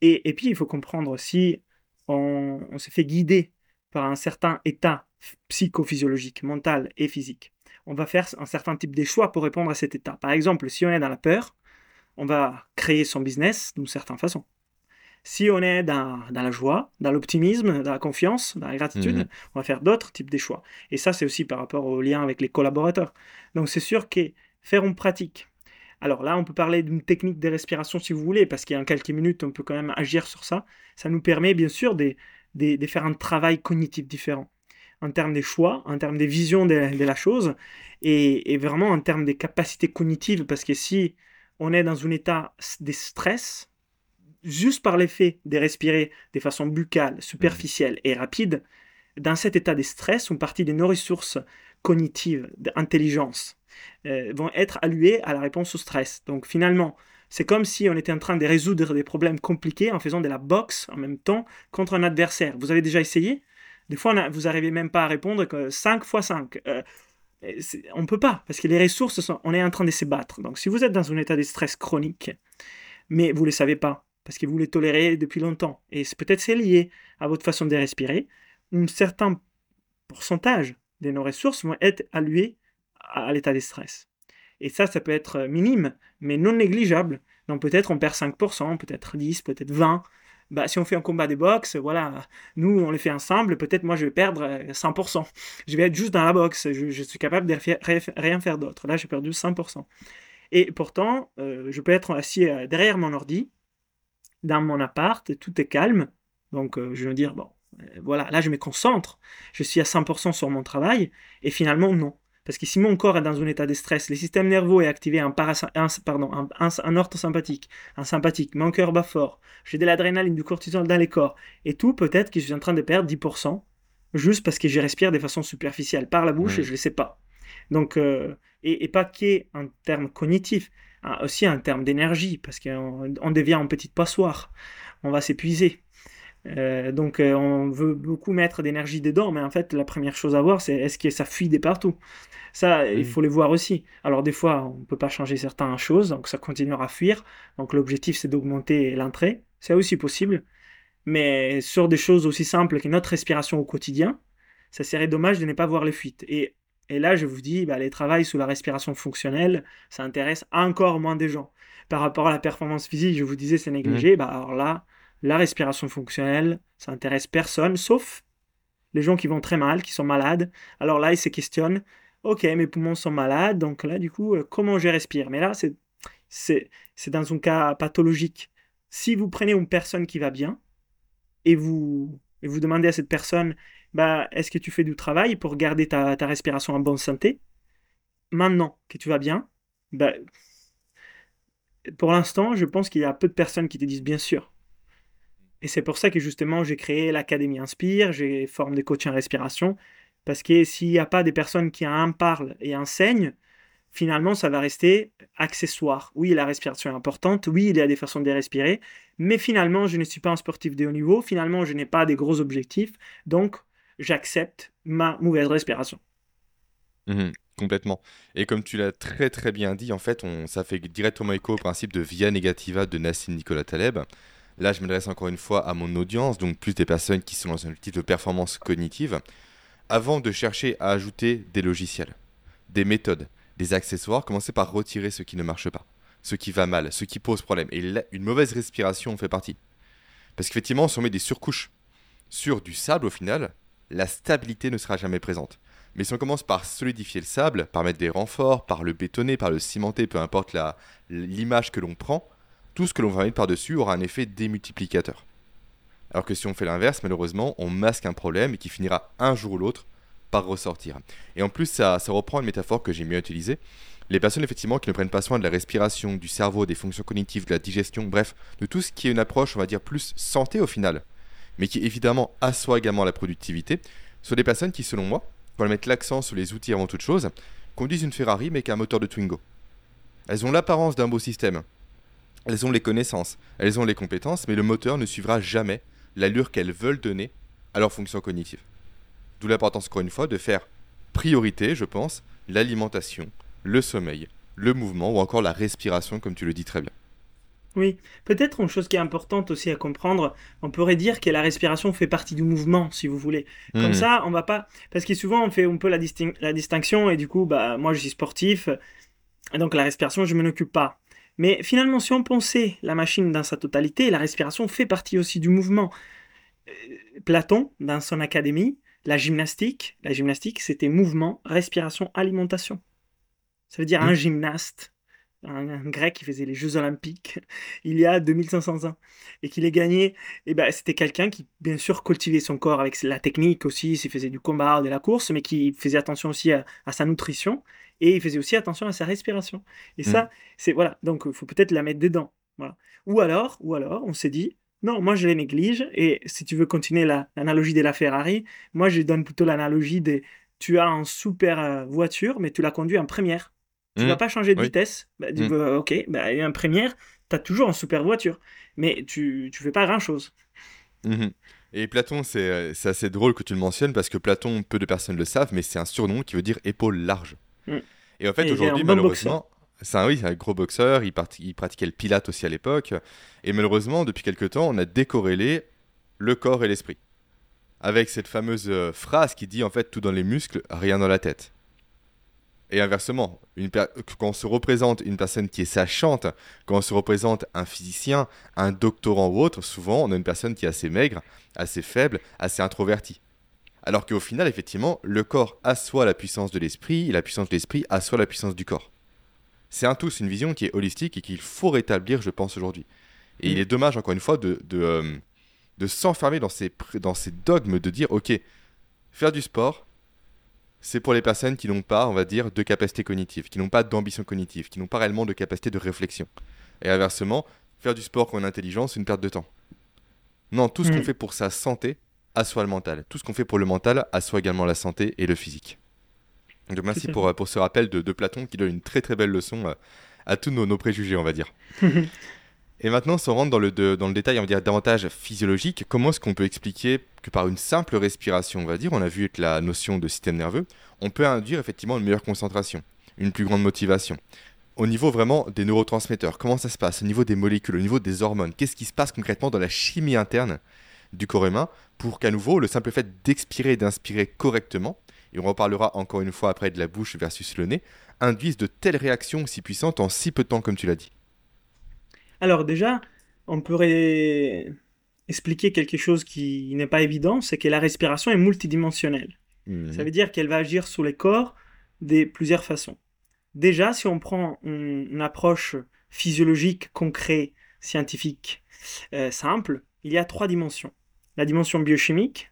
Et, et, puis il faut comprendre aussi, on, on se fait guider par un certain état psychophysiologique, mental et physique. On va faire un certain type de choix pour répondre à cet état. Par exemple, si on est dans la peur, on va créer son business d'une certaine façon. Si on est dans, la joie, dans l'optimisme, dans la confiance, dans la gratitude, mhm. on va faire d'autres types de choix. Et ça, c'est aussi par rapport au lien avec les collaborateurs. Donc c'est sûr que faire une pratique. Alors là, on peut parler d'une technique de respiration si vous voulez, parce qu'il y a quelques minutes, on peut quand même agir sur ça. Ça nous permet bien sûr de, de, faire un travail cognitif différent en termes des choix, en termes des visions de, la chose, et, et, vraiment en termes des capacités cognitives, parce que si on est dans un état de stress, juste par l'effet de respirer de façon buccale, superficielle et rapide, dans cet état de stress, une partie de nos ressources cognitives, d'intelligence, euh, vont être allouées à la réponse au stress. Donc finalement, c'est comme si on était en train de résoudre des problèmes compliqués en faisant de la boxe en même temps contre un adversaire. Vous avez déjà essayé? Des fois, vous n'arrivez même pas à répondre que 5 fois 5. Euh, on ne peut pas, parce que les ressources, on est en train de se battre. Donc si vous êtes dans un état de stress chronique, mais vous ne le savez pas, parce que vous les tolérez depuis longtemps. Et peut-être c'est lié à votre façon de respirer. Un certain pourcentage de nos ressources vont être allouées à l'état de stress. Et ça, ça peut être minime, mais non négligeable. Donc peut-être on perd 5%, peut-être 10, peut-être 20. Bah, si on fait un combat de boxe, voilà, nous on les fait ensemble, peut-être moi je vais perdre 100%. Je vais être juste dans la boxe, je, suis capable de rien faire d'autre. Là j'ai perdu 100%. Et pourtant, euh, je peux être assis euh, derrière mon ordi, dans mon appart, tout est calme. Donc euh, je me dire, bon, euh, voilà, là je me concentre, je suis à 100% sur mon travail, et finalement non. Parce que si mon corps est dans un état de stress, le système nerveux est activé un, un, pardon, un, un, orthosympathique, un sympathique, mon cœur bat fort, j'ai de l'adrénaline, du cortisol dans les corps, et tout peut-être que je suis en train de perdre 10%, juste parce que je respire de façon superficielle par la bouche et je ne le sais pas. Donc, euh, et, et, pas qu'en termes cognitifs, aussi en termes d'énergie, parce qu'on devient en petite passoire, on va s'épuiser. Euh, donc euh, on veut beaucoup mettre d'énergie dedans, mais en fait la première chose à voir c'est est-ce que ça fuit de partout? Ça, il faut les voir aussi. Alors des fois on ne peut pas changer certaines choses, donc ça continuera à fuir. Donc l'objectif c'est d'augmenter l'entrée, c'est aussi possible. Mais sur des choses aussi simples que notre respiration au quotidien, ça serait dommage de ne pas voir les fuites. Et et là, je vous dis, bah, les travails sous la respiration fonctionnelle, ça intéresse encore moins des gens. Par rapport à la performance physique, je vous disais, c'est négligé. Mmh. Bah, alors là, la respiration fonctionnelle, ça intéresse personne, sauf les gens qui vont très mal, qui sont malades. Alors là, ils se questionnent, ok, mes poumons sont malades, donc là, du coup, euh, comment je respire? Mais là, c'est, c'est, c'est dans un cas pathologique. Si vous prenez une personne qui va bien, et vous, et vous demandez à cette personne, bah, est-ce que tu fais du travail pour garder ta, respiration en bonne santé? Maintenant que tu vas bien, bah, pour l'instant, je pense qu'il y a peu de personnes qui te disent bien sûr. Et c'est pour ça que justement, j'ai créé l'Académie Inspire, j'ai formé des coachs en respiration, parce que s'il n'y a pas des personnes qui en parlent et enseignent, finalement, ça va rester accessoire. Oui, la respiration est importante, oui, il y a des façons de respirer, mais finalement, je ne suis pas un sportif de haut niveau, finalement, je n'ai pas des gros objectifs, donc j'accepte ma mauvaise respiration. Mhm, complètement. Et comme tu l'as très très bien dit, en fait, ça fait directement écho au principe de via negativa de Nassim Nicolas Taleb. Là, je m'adresse encore une fois à mon audience, donc plus des personnes qui sont dans un objectif de performance cognitive, avant de chercher à ajouter des logiciels, des méthodes, des accessoires, commencez par retirer ce qui ne marche pas, ce qui va mal, ce qui pose problème. Et une mauvaise respiration fait partie. Parce qu'effectivement, si on met des surcouches sur du sable au final, la stabilité ne sera jamais présente. Mais si on commence par solidifier le sable, par mettre des renforts, par le bétonner, par le cimenter, peu importe l'image que l'on prend, tout ce que l'on va mettre par-dessus aura un effet démultiplicateur. Alors que si on fait l'inverse, malheureusement, on masque un problème qui finira un jour ou l'autre par ressortir. Et en plus, ça, reprend une métaphore que j'ai mieux utilisée. Les personnes, effectivement, qui ne prennent pas soin de la respiration, du cerveau, des fonctions cognitives, de la digestion, bref, de tout ce qui est une approche, on va dire, plus santé au final, mais qui évidemment assoit également la productivité, sont des personnes qui, selon moi, pour mettre l'accent sur les outils avant toute chose, conduisent une Ferrari mais qu'un moteur de Twingo. Elles ont l'apparence d'un beau système. Elles ont les connaissances, elles ont les compétences, mais le moteur ne suivra jamais l'allure qu'elles veulent donner à leur fonction cognitive. D'où l'importance, encore une fois, de faire priorité, je pense, l'alimentation, le sommeil, le mouvement ou encore la respiration, comme tu le dis très bien. Oui, peut-être une chose qui est importante aussi à comprendre, on pourrait dire que la respiration fait partie du mouvement, si vous voulez. Comme Mhm. ça, on va pas... Parce que souvent, on fait un peu la, distin- la distinction, et du coup, bah, moi, je suis sportif, et donc la respiration, je ne m'en occupe pas. Mais finalement, si on pensait la machine dans sa totalité, la respiration fait partie aussi du mouvement. Euh, Platon, dans son académie, la gymnastique, la gymnastique, c'était mouvement, respiration, alimentation. Ça veut dire un gymnaste, un, un grec qui faisait les Jeux Olympiques il y a 2500 ans et qui les gagnait, et ben, c'était quelqu'un qui, bien sûr, cultivait son corps avec la technique aussi, s'il faisait du combat, de la course, mais qui faisait attention aussi à, à sa nutrition et il faisait aussi attention à sa respiration. Et ça, c'est voilà, donc il faut peut-être la mettre dedans. Voilà. Ou alors, ou alors, on s'est dit, non, moi je les néglige, et si tu veux continuer la- l'analogie de la Ferrari, moi je donne plutôt l'analogie des tu as une super euh, voiture, mais tu la conduis en première. Tu Mhm. vas pas changer de Oui. vitesse. Bah, tu Mhm. veux, ok, bah, en première, tu as toujours une super voiture. Mais tu, tu fais pas grand chose. Mhm. Et Platon, c'est euh, c'est assez drôle que tu le mentionnes parce que Platon, peu de personnes le savent, mais c'est un surnom qui veut dire épaule large. Mm. Et en fait, aujourd'hui, bon malheureusement, c'est un, oui, un gros boxeur, il, part- il pratiquait le pilate aussi à l'époque. Et malheureusement, depuis quelques temps, on a décorrélé le corps et l'esprit. Avec cette fameuse euh, phrase qui dit en fait tout dans les muscles, rien dans la tête. Et inversement, une quand on se représente une personne qui est sachante, quand on se représente un physicien, un doctorant ou autre, souvent on a une personne qui est assez maigre, assez faible, assez introvertie. Alors qu'au final, effectivement, le corps assoit la puissance de l'esprit et la puissance de l'esprit assoit la puissance du corps. C'est un tout, c'est une vision qui est holistique et qu'il faut rétablir, je pense, aujourd'hui. Et Mm. il est dommage, encore une fois, de, de, euh, de s'enfermer dans ces, pr- dans ces dogmes de dire, ok, faire du sport, c'est pour les personnes qui n'ont pas, on va dire, de capacité cognitive, qui n'ont pas d'ambition cognitive, qui n'ont pas réellement de capacité de réflexion. Et inversement, faire du sport pour une intelligence, c'est une perte de temps. Non, tout ce qu'on Mm. fait pour sa santé assoit le mental. Tout ce qu'on fait pour le mental assoit également la santé et le physique. Donc merci pour, euh, pour ce rappel de, de Platon qui donne une très très belle leçon euh, à tous nos, nos préjugés, on va dire. Et maintenant, si on rentre dans le, de- dans le détail, on va dire davantage physiologique, comment est-ce qu'on peut expliquer que par une simple respiration, on va dire, on a vu avec la notion de système nerveux, on peut induire effectivement une meilleure concentration, une plus grande motivation. Au niveau vraiment des neurotransmetteurs, comment ça se passe Au niveau des molécules, au niveau des hormones, qu'est-ce qui se passe concrètement dans la chimie interne du corps humain pour qu'à nouveau, le simple fait d'expirer et d'inspirer correctement, et on reparlera encore une fois après de la bouche versus le nez, induise de telles réactions si puissantes en si peu de temps comme tu l'as dit. Alors déjà, on pourrait expliquer quelque chose qui n'est pas évident, c'est que la respiration est multidimensionnelle. Ça veut dire qu'elle va agir sur les corps de plusieurs façons. Déjà, si on prend une, une approche physiologique, concrète, scientifique, euh, simple, il y a trois dimensions. La dimension biochimique,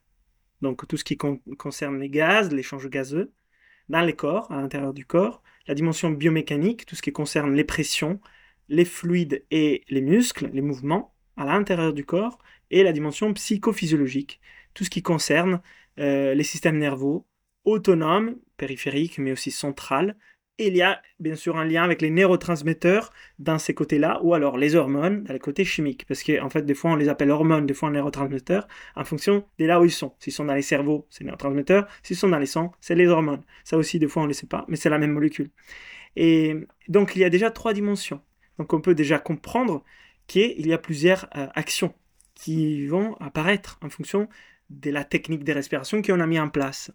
donc tout ce qui con- concerne les gaz, l'échange gazeux, dans les corps, à l'intérieur du corps. La dimension biomécanique, tout ce qui concerne les pressions, les fluides et les muscles, les mouvements, à l'intérieur du corps. Et la dimension psychophysiologique, tout ce qui concerne euh, les systèmes nerveux autonomes, périphériques, mais aussi centrales. Il y a bien sûr un lien avec les neurotransmetteurs dans ces côtés-là, ou alors les hormones dans les côtés chimiques. Parce qu'en en fait, des fois, on les appelle hormones, des fois neurotransmetteurs, en fonction de là où ils sont. S'ils sont dans les cerveaux, c'est les neurotransmetteurs. S'ils sont dans les sangs, c'est les hormones. Ça aussi, des fois, on ne le sait pas, mais c'est la même molécule. Et donc, il y a déjà trois dimensions. Donc, on peut déjà comprendre qu'il y a plusieurs euh, actions qui vont apparaître en fonction de la technique de respiration qu'on a mis en place.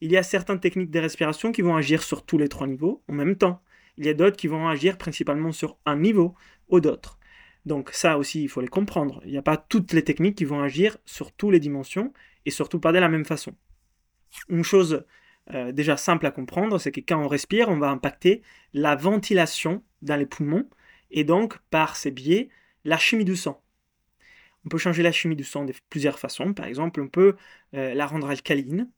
Il y a certaines techniques de respiration qui vont agir sur tous les trois niveaux en même temps. Il y a d'autres qui vont agir principalement sur un niveau ou d'autres. Donc ça aussi, il faut les comprendre. Il n'y a pas toutes les techniques qui vont agir sur toutes les dimensions et surtout pas de la même façon. Une chose euh, déjà simple à comprendre, c'est que quand on respire, on va impacter la ventilation dans les poumons et donc par ces biais, la chimie du sang. On peut changer la chimie du sang de plusieurs façons. Par exemple, on peut euh, la rendre alcaline.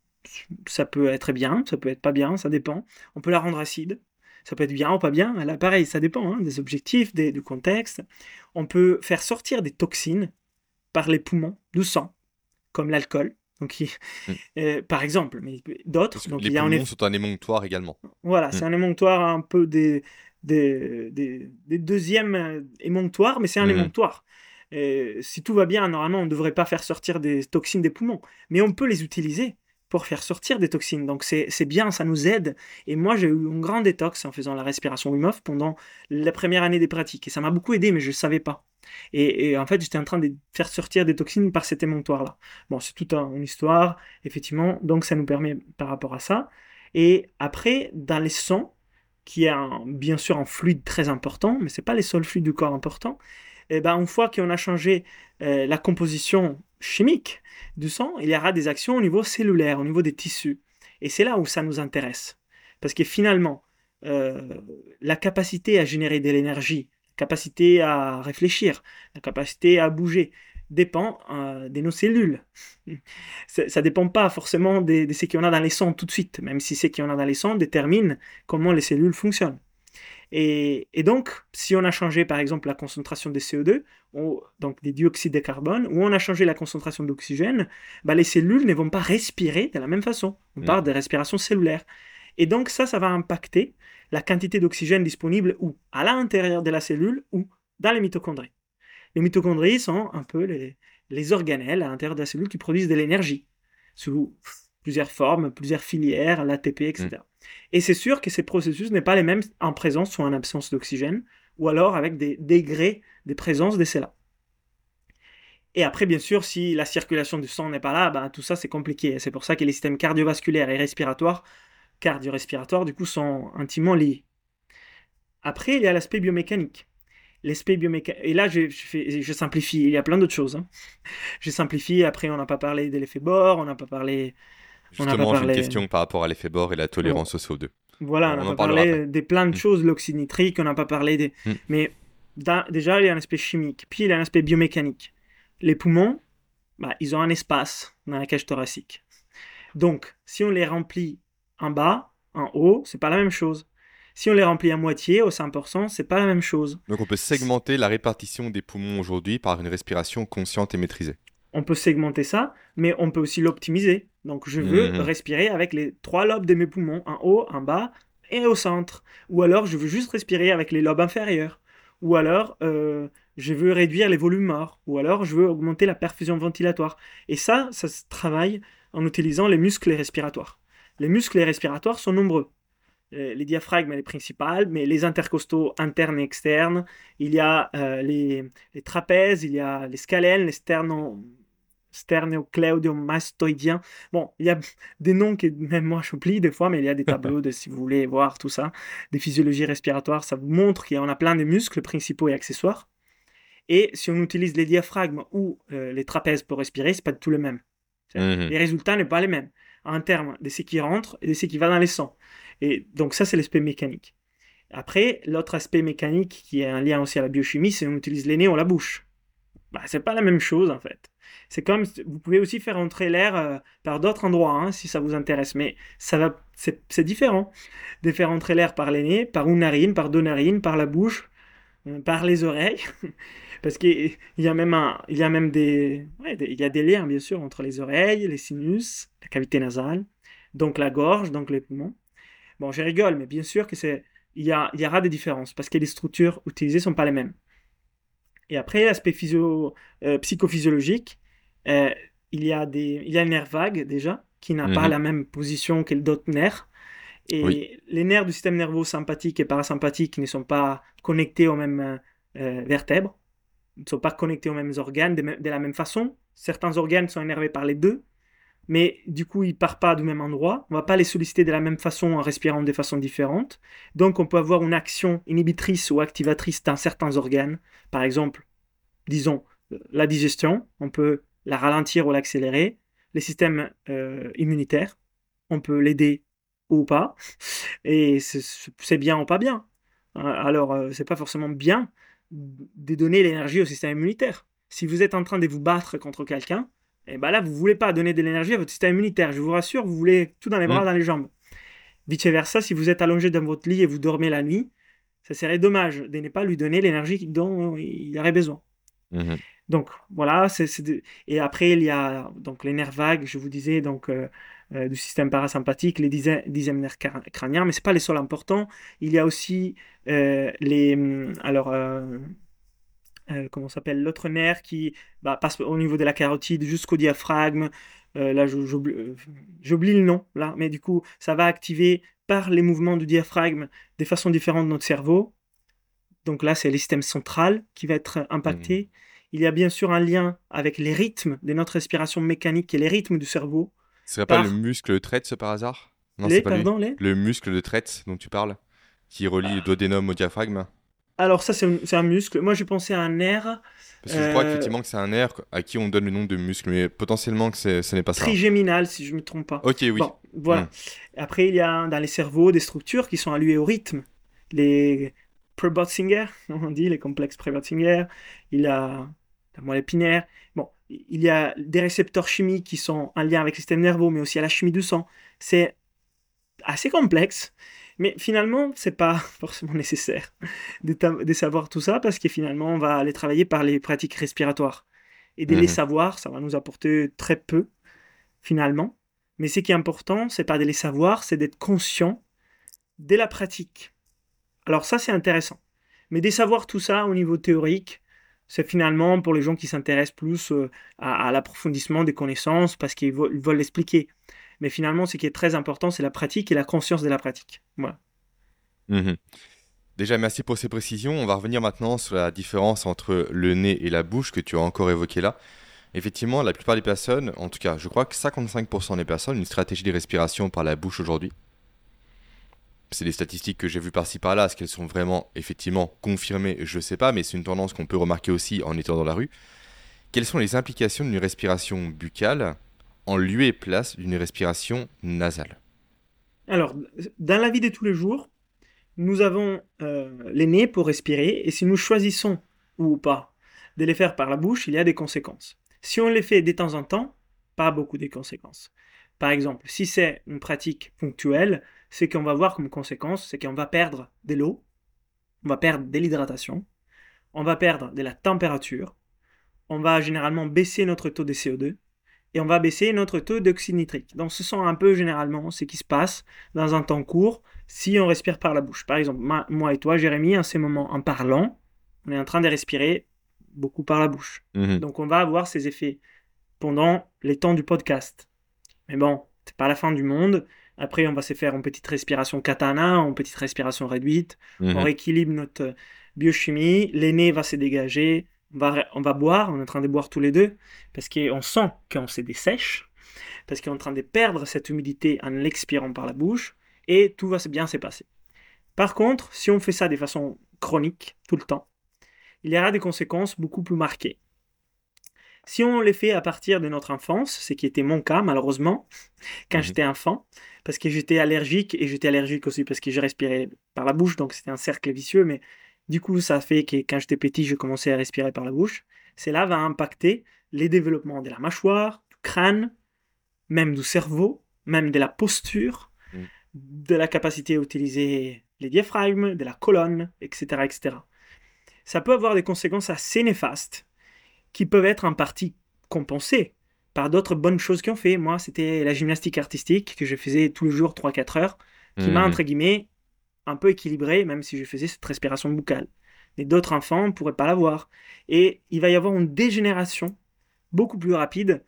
Ça peut être bien, ça peut être pas bien, ça dépend. On peut la rendre acide. Ça peut être bien ou pas bien. Là, pareil, ça dépend hein, des objectifs, des, du contexte. On peut faire sortir des toxines par les poumons du sang, comme l'alcool. Donc, il, Mm. euh, par exemple, mais d'autres. Donc, les il y a poumons eff- sont un émonctoire également. voilà, Mm. c'est un émonctoire un peu des, des, des, des deuxièmes euh, émonctoires, mais c'est un Mhm. émonctoire. Euh, si tout va bien, normalement, on ne devrait pas faire sortir des toxines des poumons, mais on peut les utiliser pour faire sortir des toxines. Donc c'est bien, ça nous aide. Et moi, j'ai eu une grande détox en faisant la respiration Wim pendant la première année des pratiques. Et ça m'a beaucoup aidé, mais je ne savais pas. Et, en fait, j'étais en train de faire sortir des toxines par cet émontoire-là. Bon, c'est toute une histoire, effectivement. Donc ça nous permet par rapport à ça. Et après, dans les sons, qui est bien sûr un fluide très important, mais ce n'est pas les seuls fluides du corps importants, et eh ben, une fois qu'on a changé euh, la composition chimique du sang, il y aura des actions au niveau cellulaire, au niveau des tissus. Et c'est là où ça nous intéresse. Parce que finalement, euh, la capacité à générer de l'énergie, la capacité à réfléchir, la capacité à bouger, dépend euh, de nos cellules. ça ne dépend pas forcément de, ce qu'il y en a dans les sangs tout de suite, même si ce en a dans les sangs détermine comment les cellules fonctionnent. Et, donc, si on a changé par exemple la concentration des CO2, donc des dioxydes de carbone, ou on a changé la concentration d'oxygène, bah, les cellules ne vont pas respirer de la même façon. On parle de respiration cellulaire. Et donc ça, ça va impacter la quantité d'oxygène disponible ou à l'intérieur de la cellule ou dans les mitochondries. Les mitochondries sont un peu les, les organelles à l'intérieur de la cellule qui produisent de l'énergie sous plusieurs formes, plusieurs filières, l'ATP, etc. Mm. Et c'est sûr que ces processus n'est pas les mêmes en présence ou en absence d'oxygène, ou alors avec des degrés de présence de celles-là. Et après, bien sûr, si la circulation du sang n'est pas là, ben, tout ça c'est compliqué. C'est pour ça que les systèmes cardiovasculaires et respiratoires, cardio-respiratoires, du coup, sont intimement liés. Après, il y a l'aspect biomécanique l'aspect biomécanique. Et là, je, je, simplifie. Il y a plein d'autres choses. Hein. Je simplifie. Après, on n'a pas parlé de l'effet bord, on n'a pas parlé. Justement, j'ai une question par rapport à l'effet bord et la tolérance au CO2. Voilà, on n'a pas parlé des plein de hmm. choses, l'oxyde nitrique, on n'a pas parlé des. Hmm. Mais déjà, il y a un aspect chimique, puis il y a un aspect biomécanique. Les poumons, bah, ils ont un espace dans la cage thoracique. Donc, si on les remplit en bas, en haut, c'est pas la même chose. Si on les remplit à moitié, au 5%, c'est pas la même chose. Donc on peut segmenter la répartition des poumons aujourd'hui par une respiration consciente et maîtrisée. On peut segmenter ça, mais on peut aussi l'optimiser. Donc je veux mhm. respirer avec les trois lobes de mes poumons, en haut, en bas et au centre. Ou alors je veux juste respirer avec les lobes inférieurs. Ou alors euh, je veux réduire les volumes morts. Ou alors je veux augmenter la perfusion ventilatoire. Et ça, ça se travaille en utilisant les muscles respiratoires. Les muscles respiratoires sont nombreux. Euh, les diaphragmes, les principales, mais les intercostaux internes et externes. Il y a euh, les, trapèzes, il y a les scalènes, les sterno, sternocléodomastoidiens. Bon, il y a des noms que même moi j'oublie des fois, mais il y a des tableaux de, si vous voulez voir tout ça, des physiologies respiratoires. Ça vous montre qu'il y en a plein de muscles principaux et accessoires. Et si on utilise les diaphragmes ou euh, les trapèzes pour respirer, c'est pas du tout le même. Mhm. Les résultats ne sont pas les mêmes en termes de ce qui rentre et de ce qui va dans les sangs. Et donc ça, c'est l'aspect mécanique. Après, l'autre aspect mécanique qui est un lien aussi à la biochimie, c'est qu'on utilise les nez ou la bouche. Bah, c'est pas la même chose en fait. C'est comme vous pouvez aussi faire entrer l'air euh, par d'autres endroits hein, si ça vous intéresse, mais ça va, c'est différent de faire entrer l'air par les nez, par une narine, par deux narines, par la bouche, euh, par les oreilles, parce qu'il y a même un, il y a même des, il y a des liens bien sûr entre les oreilles, les sinus, la cavité nasale, donc la gorge, donc les poumons. Bon, je rigole, mais bien sûr que c'est, il y, a, il y aura des différences parce que les structures utilisées sont pas les mêmes. Et après, l'aspect physio, euh, psychophysiologique, euh, il, y a des, il y a le nerf vague déjà, qui n'a pas mhm. la même position que d'autres nerfs. Et les nerfs du système nerveux sympathique et parasympathique ne sont pas connectés aux mêmes euh, vertèbres, ne sont pas connectés aux mêmes organes de, de, la même façon. Certains organes sont énervés par les deux, mais du coup, ils partent pas du même endroit. On va pas les solliciter de la même façon en respirant de façon différente. Donc, on peut avoir une action inhibitrice ou activatrice dans certains organes. Par exemple, disons, euh, la digestion, on peut la ralentir ou l'accélérer. Les systèmes euh, immunitaires, on peut l'aider ou pas. Et c'est bien ou pas bien. Alors, euh, c'est pas forcément bien de donner l'énergie au système immunitaire. Si vous êtes en train de vous battre contre quelqu'un, et bah là, vous voulez pas donner de l'énergie à votre système immunitaire. Je vous rassure, vous voulez tout dans les bras, mm. dans les jambes. Vice versa, si vous êtes allongé dans votre lit et vous dormez la nuit, ça serait dommage de ne pas lui donner l'énergie dont il aurait besoin. Mm-hmm. Donc voilà, c'est, et après il y a donc les nerfs vagues, je vous disais donc euh, euh, du système parasympathique, les dixièmes nerfs crâniens, mais c'est pas les seuls importants. Il y a aussi euh, les hum, alors euh, comment s'appelle l'autre nerf qui bah, passe au niveau de la carotide jusqu'au diaphragme, euh, là euh, j'oublie le nom, là, mais du coup, ça va activer par les mouvements du diaphragme des façons différentes notre cerveau. Donc là, c'est le système central qui va être impacté. Mmh. Il y a bien sûr un lien avec les rythmes de notre respiration mécanique et les rythmes du cerveau. Ce serait pas le muscle de traite, par hasard? Non, c'est pas Le muscle de traite dont tu parles, qui relie le duodénum au diaphragme alors ça, c'est un, muscle. Moi, j'ai pensé à un nerf. Parce que je crois euh, effectivement que c'est un nerf à qui on donne le nom de muscle, mais potentiellement que ce n'est pas ça. Trigéminal, si je ne me trompe pas. Ok, oui. voilà. Hmm. Après, il y a dans les cerveaux des structures qui sont allouées au rythme. Les Prebotzinger, on dit, les complexes Prebotzinger. Il y a la moelle épinaire. Bon, il y a des récepteurs chimiques qui sont en lien avec le système nerveux, mais aussi à la chimie du sang. C'est assez complexe. Mais finalement, c'est pas forcément nécessaire de, savoir tout ça parce que finalement, on va aller travailler par les pratiques respiratoires. Et de les mhm. savoir, ça va nous apporter très peu finalement. Mais ce qui est important, c'est pas de les savoir, c'est d'être conscient de la pratique. Alors ça, c'est intéressant. Mais de savoir tout ça au niveau théorique, c'est finalement pour les gens qui s'intéressent plus euh, à, l'approfondissement des connaissances parce qu'ils veulent l'expliquer. Mais finalement, ce qui est très important, c'est la pratique et la conscience de la pratique. Mhm. Déjà, merci pour ces précisions. On va revenir maintenant sur la différence entre le nez et la bouche que tu as encore évoqué là. Effectivement, la plupart des personnes, en tout cas, je crois que 55% des personnes, une stratégie de respiration par la bouche aujourd'hui. C'est des statistiques que j'ai vues par-ci par-là. Est-ce qu'elles sont vraiment, effectivement, confirmées? Je ne sais pas, mais c'est une tendance qu'on peut remarquer aussi en étant dans la rue. Quelles sont les implications d'une respiration buccale? En lieu et place d'une respiration nasale Alors, dans la vie de tous les jours, nous avons euh, les nez pour respirer, et si nous choisissons ou pas de les faire par la bouche, il y a des conséquences. Si on les fait de temps en temps, pas beaucoup de conséquences. Par exemple, si c'est une pratique ponctuelle, ce qu'on va voir comme conséquence, c'est qu'on va perdre de l'eau, on va perdre de l'hydratation, on va perdre de la température, on va généralement baisser notre taux de CO2, et on va baisser notre taux d'oxyde nitrique. Donc ce sont un peu généralement ce qui se passe dans un temps court si on respire par la bouche. Par exemple, moi et toi, Jérémy, en ces moments, en parlant, on est en train de respirer beaucoup par la bouche. Mhm. Donc on va avoir ces effets pendant les temps du podcast. Mais bon, c'est pas la fin du monde. Après, on va se faire une petite respiration katana, une petite respiration réduite. On mhm. rééquilibre notre biochimie. L'aîné va se dégager on va, boire, on est en train de boire tous les deux, parce qu'on sent qu'on se dessèche, parce qu'on est en train de perdre cette humidité en l'expirant par la bouche, et tout va bien se passer. Par contre, si on fait ça de façon chronique, tout le temps, il y aura des conséquences beaucoup plus marquées. Si on les fait à partir de notre enfance, ce qui était mon cas malheureusement, quand mhm. j'étais enfant, parce que j'étais allergique, et j'étais allergique aussi parce que je respirais par la bouche, donc c'était un cercle vicieux, mais du coup, ça fait que quand j'étais petit, je commençais à respirer par la bouche. Cela va impacter les développements de la mâchoire, du crâne, même du cerveau, même de la posture, mm. de la capacité à utiliser les diaphragmes, de la colonne, etc., etc. Ça peut avoir des conséquences assez néfastes qui peuvent être en partie compensées par d'autres bonnes choses qu'on fait. Moi, c'était la gymnastique artistique que je faisais tous les jours 3-4 heures, qui m'a, mm. entre guillemets, un peu équilibré, même si je faisais cette respiration buccale. Mais d'autres enfants ne pourraient pas l'avoir. Et il va y avoir une dégénération beaucoup plus rapide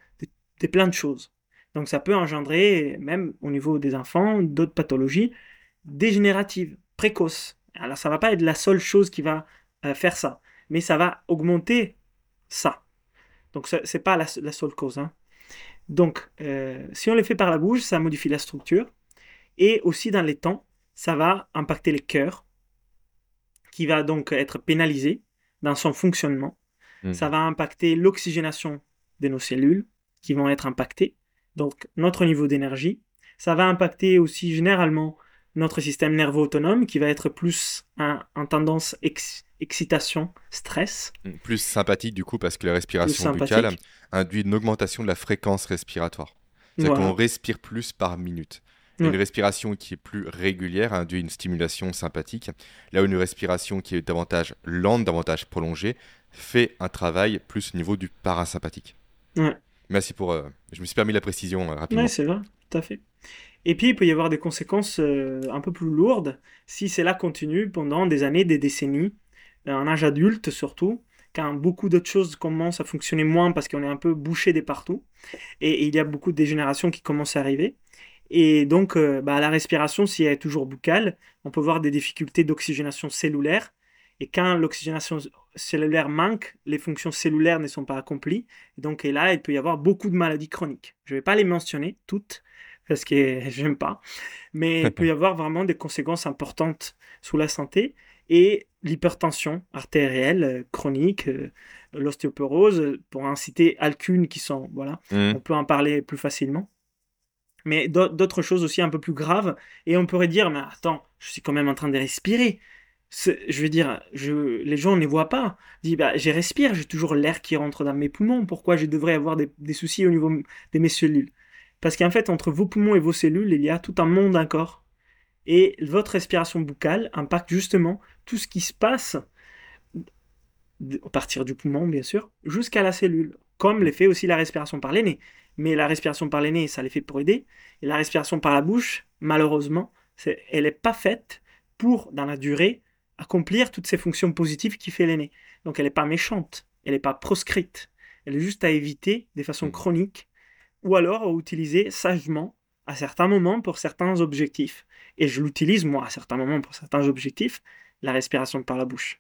de, plein de choses. Donc ça peut engendrer, même au niveau des enfants, d'autres pathologies dégénératives, précoces. Alors ça va pas être la seule chose qui va euh, faire ça, mais ça va augmenter ça. Donc ce n'est pas la, seule cause. Hein. Donc euh, si on les fait par la bouche, ça modifie la structure. Et aussi dans les temps, ça va impacter le cœur, qui va donc être pénalisé dans son fonctionnement. Mhm. Ça va impacter l'oxygénation de nos cellules, qui vont être impactées, donc notre niveau d'énergie. Ça va impacter aussi généralement notre système nerveux autonome, qui va être plus en, tendance excitation, stress. Mm, plus sympathique du coup, parce que la respiration buccale induit une augmentation de la fréquence respiratoire. C'est-à-dire qu'on respire plus par minute. Une respiration qui est plus régulière induit une stimulation sympathique, là où une respiration qui est davantage lente, davantage prolongée, fait un travail plus au niveau du parasympathique. Merci pour... Euh, je me suis permis la précision euh, rapidement. Oui, c'est vrai, tout à fait. Et puis, il peut y avoir des conséquences euh, un peu plus lourdes si cela continue pendant des années, des décennies, en âge adulte surtout, quand beaucoup d'autres choses commencent à fonctionner moins parce qu'on est un peu bouché des partout. Et, il y a beaucoup de dégénérations qui commencent à arriver. Et donc, euh, bah, la respiration, si elle est toujours buccale, on peut voir des difficultés d'oxygénation cellulaire. Et quand l'oxygénation cellulaire manque, les fonctions cellulaires ne sont pas accomplies. donc, et là, il peut y avoir beaucoup de maladies chroniques. Je ne vais pas les mentionner toutes, parce que j'aime pas. Mais il peut y avoir vraiment des conséquences importantes sur la santé et l'hypertension artérielle euh, chronique, euh, l'ostéoporose, pour inciter alcune qui sont, voilà, mmh. on peut en parler plus facilement. Mais d'autres choses aussi un peu plus graves, et on pourrait dire, mais attends, je suis quand même en train de respirer. Je veux dire, les gens ne les voient pas. Dis, bah, je respire, j'ai toujours l'air qui rentre dans mes poumons. Pourquoi je devrais avoir des, des soucis au niveau de mes cellules? Parce qu'en fait, entre vos poumons et vos cellules, il y a tout un monde encore et votre respiration buccale impacte justement tout ce qui se passe à partir du poumon, bien sûr, jusqu'à la cellule, comme l'effet aussi la respiration par les nez. Mais la respiration par les nez, ça l'effet pour aider. Et la respiration par la bouche, malheureusement, elle n'est pas faite pour, dans la durée, accomplir toutes ces fonctions positives qui fait l'aîné. Donc elle n'est pas méchante, elle n'est pas proscrite. Elle est juste à éviter de façon mmh. chronique ou alors à utiliser sagement à certains moments pour certains objectifs. Et je l'utilise, moi, à certains moments pour certains objectifs, la respiration par la bouche.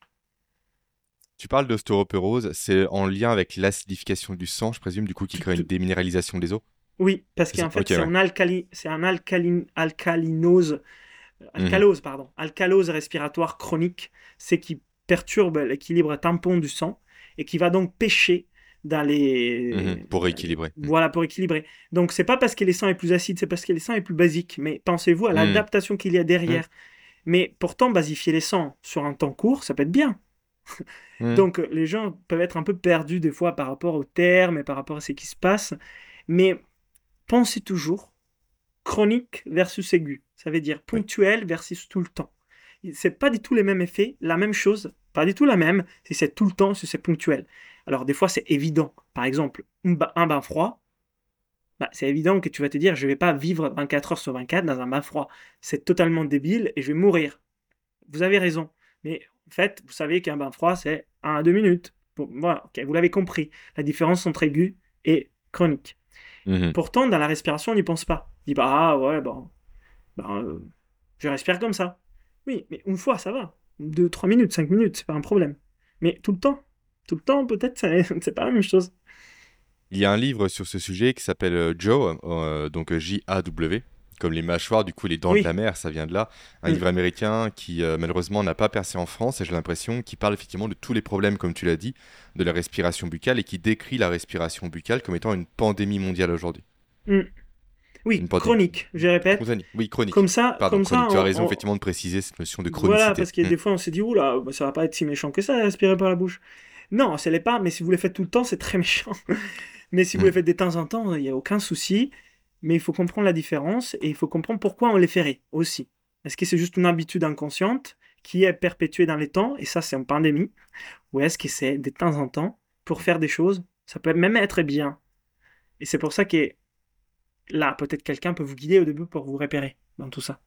Tu parles d'ostéoporose, c'est en lien avec l'acidification du sang, je présume, du coup, qui crée une déminéralisation des os? Oui, parce qu'en fait, c'est un, alcali... un alcalinose, mhm. alcalose, pardon, alcalose respiratoire chronique, c'est qui perturbe l'équilibre tampon du sang et qui va donc pêcher dans les mhm, pour équilibrer. Mhm. Voilà, pour équilibrer. Donc c'est pas parce que les sang est plus acide, c'est parce que les sang est plus basique. Mais pensez-vous à l'adaptation qu'il y a derrière. Mais pourtant, basifier les sangs sur un temps court, ça peut être bien. Donc les gens peuvent être un peu perdus des fois par rapport aux termes et par rapport à ce qui se passe. Mais pensez toujours chronique versus aigu. Ça veut dire ponctuel versus tout le temps. C'est pas du tout les mêmes effets, la même chose, pas du tout la même, si c'est tout le temps, si c'est ponctuel. Alors des fois c'est évident. Par exemple, un bain froid, bah, c'est évident que tu vas te dire je vais pas vivre 24 heures sur 24 dans un bain froid. C'est totalement débile et je vais mourir. Vous avez raison. Mais en fait, vous savez qu'un bain froid c'est 1 à 2 minutes. voilà, vous l'avez compris. La différence entre aigu et chronique. Mmh Pourtant, dans la respiration, on n'y pense pas. On dit bah ah, ouais, bon, ben, euh, je respire comme ça. Oui, mais une fois, ça va. 2, 3 minutes, 5 minutes, c'est pas un problème. Mais tout le temps, tout le temps, peut-être, c'est pas la même chose. Il y a un livre sur ce sujet qui s'appelle euh, Joe, euh, donc J-A-W, comme les mâchoires, du coup les dents de la mer, ça vient de là. Un mm. livre américain qui euh, malheureusement n'a pas percé en France, et j'ai l'impression qu'il parle effectivement de tous les problèmes, comme tu l'as dit, de la respiration buccale, et qui décrit la respiration buccale comme étant une pandémie mondiale aujourd'hui. Mm. Oui, chronique, je répète. Oui, chronique. Comme ça, comme Ça, tu as raison effectivement de préciser cette notion de chronicité. Voilà, parce que mm. des fois on s'est dit, oula, bah, ça va pas être si méchant que ça, respirer par la bouche. Non, ce n'est pas, mais si vous le faites tout le temps, c'est très méchant. mais si vous le faites de temps en temps, il n'y a aucun souci. Mais il faut comprendre la différence et il faut comprendre pourquoi on les ferait aussi. Est-ce que c'est juste une habitude inconsciente qui est perpétuée dans les temps, et ça c'est en pandémie, ou est-ce que c'est de temps en temps pour faire des choses? Ça peut même être bien. Et c'est pour ça que là, peut-être quelqu'un peut vous guider au début pour vous repérer dans tout ça.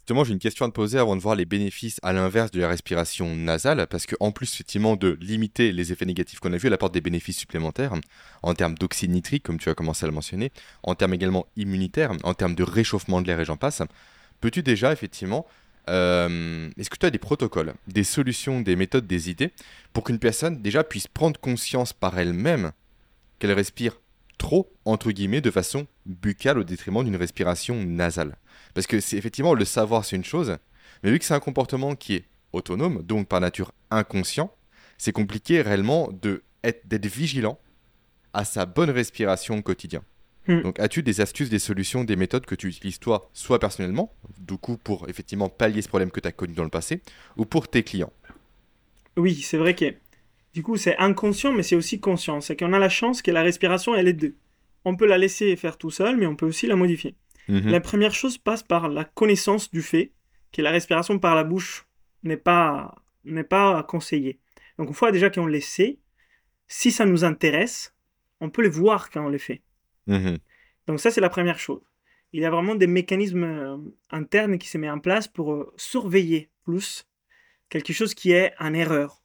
Justement, j'ai une question à te poser avant de voir les bénéfices à l'inverse de la respiration nasale, parce qu'en plus, effectivement, de limiter les effets négatifs qu'on a vus, elle apporte des bénéfices supplémentaires en termes d'oxyde nitrique, comme tu as commencé à le mentionner, en termes également immunitaires, en termes de réchauffement de l'air et j'en passe. Peux-tu déjà, effectivement, euh, est-ce que tu as des protocoles, des solutions, des méthodes, des idées pour qu'une personne déjà puisse prendre conscience par elle-même qu'elle respire trop, entre guillemets, de façon buccale au détriment d'une respiration nasale parce que c'est effectivement le savoir, c'est une chose, mais vu que c'est un comportement qui est autonome, donc par nature inconscient, c'est compliqué réellement d'être vigilant à sa bonne respiration au quotidien. Hmm. Donc, as-tu des astuces, des solutions, des méthodes que tu utilises toi, soit personnellement, du coup pour effectivement pallier ce problème que tu as connu dans le passé, ou pour tes clients? Oui, c'est vrai que du coup c'est inconscient, mais c'est aussi conscient. C'est qu'on a la chance que la respiration, elle est deux. On peut la laisser faire tout seul, mais on peut aussi la modifier. Mhm. La première chose passe par la connaissance du fait que la respiration par la bouche n'est pas, n'est pas conseillée. Donc une fois déjà qu'on le sait, si ça nous intéresse, on peut le voir quand on le fait. Mhm. Donc ça c'est la première chose. Il y a vraiment des mécanismes euh, internes qui se mettent en place pour euh, surveiller plus quelque chose qui est en erreur.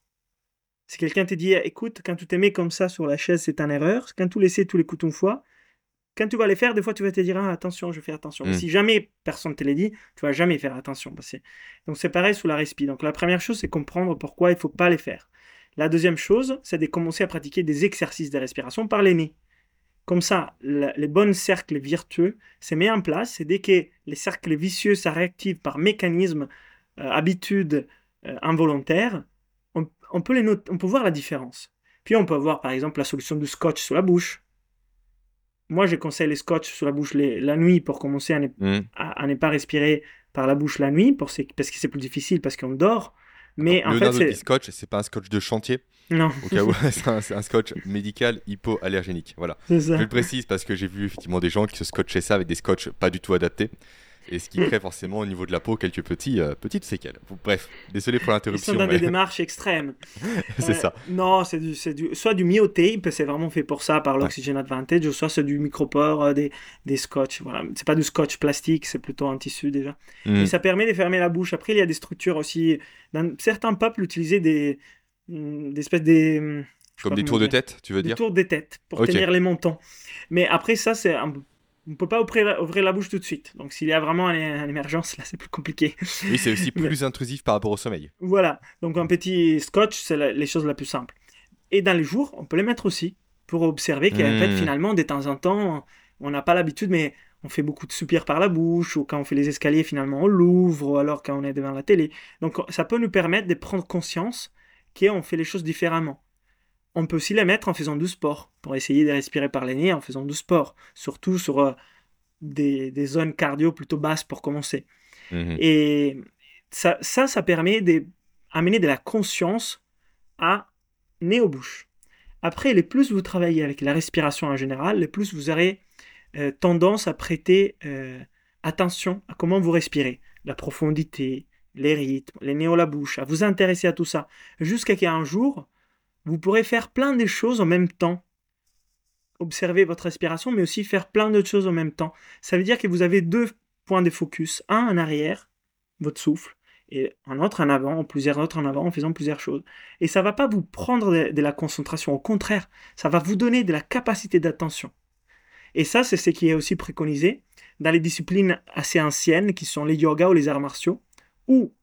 Si quelqu'un te dit, écoute, quand tu te mets comme ça sur la chaise, c'est une erreur. Quand tu laisses tous les coups une fois, quand tu vas les faire, des fois, tu vas te dire, ah, attention, je fais attention. Mais Mm. si jamais personne te l'a dit, tu vas jamais faire attention. Donc, c'est pareil sous la respi. Donc, la première chose, c'est comprendre pourquoi il faut pas les faire. La deuxième chose, c'est de commencer à pratiquer des exercices de respiration par les nez. Comme ça, les bons cercles vertueux se mettent en place et dès que les cercles vicieux se réactivent par mécanisme, euh, habitude euh, involontaire, on, peut les noter, on peut voir la différence. Puis on peut avoir par exemple la solution du scotch sous la bouche. Moi, je conseille les scotch sous la bouche les- la nuit pour commencer à ne, Hmm. à- à ne pas respirer par la bouche la nuit, pour parce que c'est plus difficile, parce qu'on dort. Mais en fait, c'est... scotch, c'est pas un scotch de chantier, Non, au cas où c'est un, c'est un scotch médical hypoallergénique. Voilà. Je le précise parce que j'ai vu effectivement des gens qui se scotchaient ça avec des scotch pas du tout adaptés. Et ce qui crée forcément au niveau de la peau quelques petits, euh, petites séquelles. Bref, désolé pour Ils l'interruption. sont dans mais des démarches extrêmes. c'est Euh, ça. Non, c'est du, du, soit du myotape, c'est vraiment fait pour ça par l'Oxygen Advantage, ou soit c'est du micropore, euh, des, des scotch. Voilà. C'est pas du scotch plastique, c'est plutôt un tissu déjà. Hmm. Et ça permet de fermer la bouche. Après, il y a des structures aussi. Dans certains peuples utilisaient des, hum, des espèces des. sais Comme des tours de tête, tu veux Des dire? tours des têtes pour tenir les montants. Mais après, ça, c'est un- on ne peut pas ouvrir la, ouvrir la bouche tout de suite. Donc, s'il y a vraiment une, une émergence, là, c'est plus compliqué. Oui, c'est aussi Mais- plus intrusif par rapport au sommeil. Voilà, donc un petit scotch, c'est la- les choses la plus simples. Et dans les jours, on peut les mettre aussi pour observer qu'en fait, finalement, de temps en temps, on n'a pas l'habitude, mais on fait beaucoup de soupirs par la bouche, ou quand on fait les escaliers, finalement, on l'ouvre, ou alors quand on est devant la télé. Donc ça peut nous permettre de prendre conscience qu'on fait les choses différemment. On peut aussi les mettre en faisant du sport, pour essayer de respirer par les nez en faisant du sport, surtout sur euh, des, des zones cardio plutôt basses pour commencer. Mhm. Et ça, ça, ça permet d'amener de la conscience à nez aux bouches. Après, les plus vous travaillez avec la respiration en général, les plus vous aurez euh, tendance à prêter euh, attention à comment vous respirez, la profondité, les rythmes, les nez à la bouche, à vous intéresser à tout ça, jusqu'à qu'un jour, vous pourrez faire plein de choses en même temps. Observer votre respiration, mais aussi faire plein d'autres choses en même temps. Ça veut dire que vous avez deux points de focus, un en arrière, votre souffle, et un autre en avant, plusieurs autres en avant, en faisant plusieurs choses. Et ça va pas vous prendre de, la concentration, au contraire, ça va vous donner de la capacité d'attention. Et ça, c'est ce qui est aussi préconisé dans les disciplines assez anciennes, qui sont les yoga ou les arts martiaux, où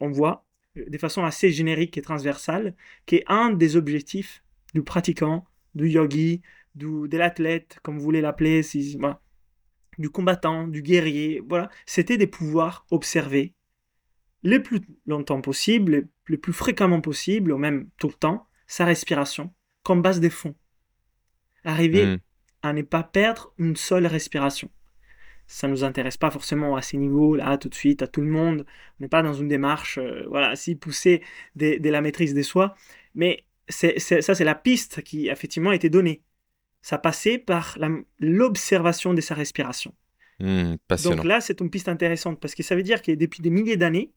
on voit, de façon assez générique et transversale, qu'un un des objectifs du pratiquant, du yogi, du, de l'athlète, comme vous voulez l'appeler, si, voilà, du combattant, du guerrier, voilà, c'était de pouvoir observer le plus longtemps possible, le, plus fréquemment possible, ou même tout le temps, sa respiration comme base de fond. Arriver Mhm. à ne pas perdre une seule respiration. Ça ne nous intéresse pas forcément à ces niveaux, là, tout de suite, à tout le monde. On n'est pas dans une démarche, euh, voilà, si poussée de, la maîtrise de soi. Mais c'est, c'est- ça, c'est la piste qui, effectivement, a été donnée. Ça passait par la- l'observation de sa respiration. Passionnant. Donc là, c'est une piste intéressante parce que ça veut dire que depuis des milliers d'années,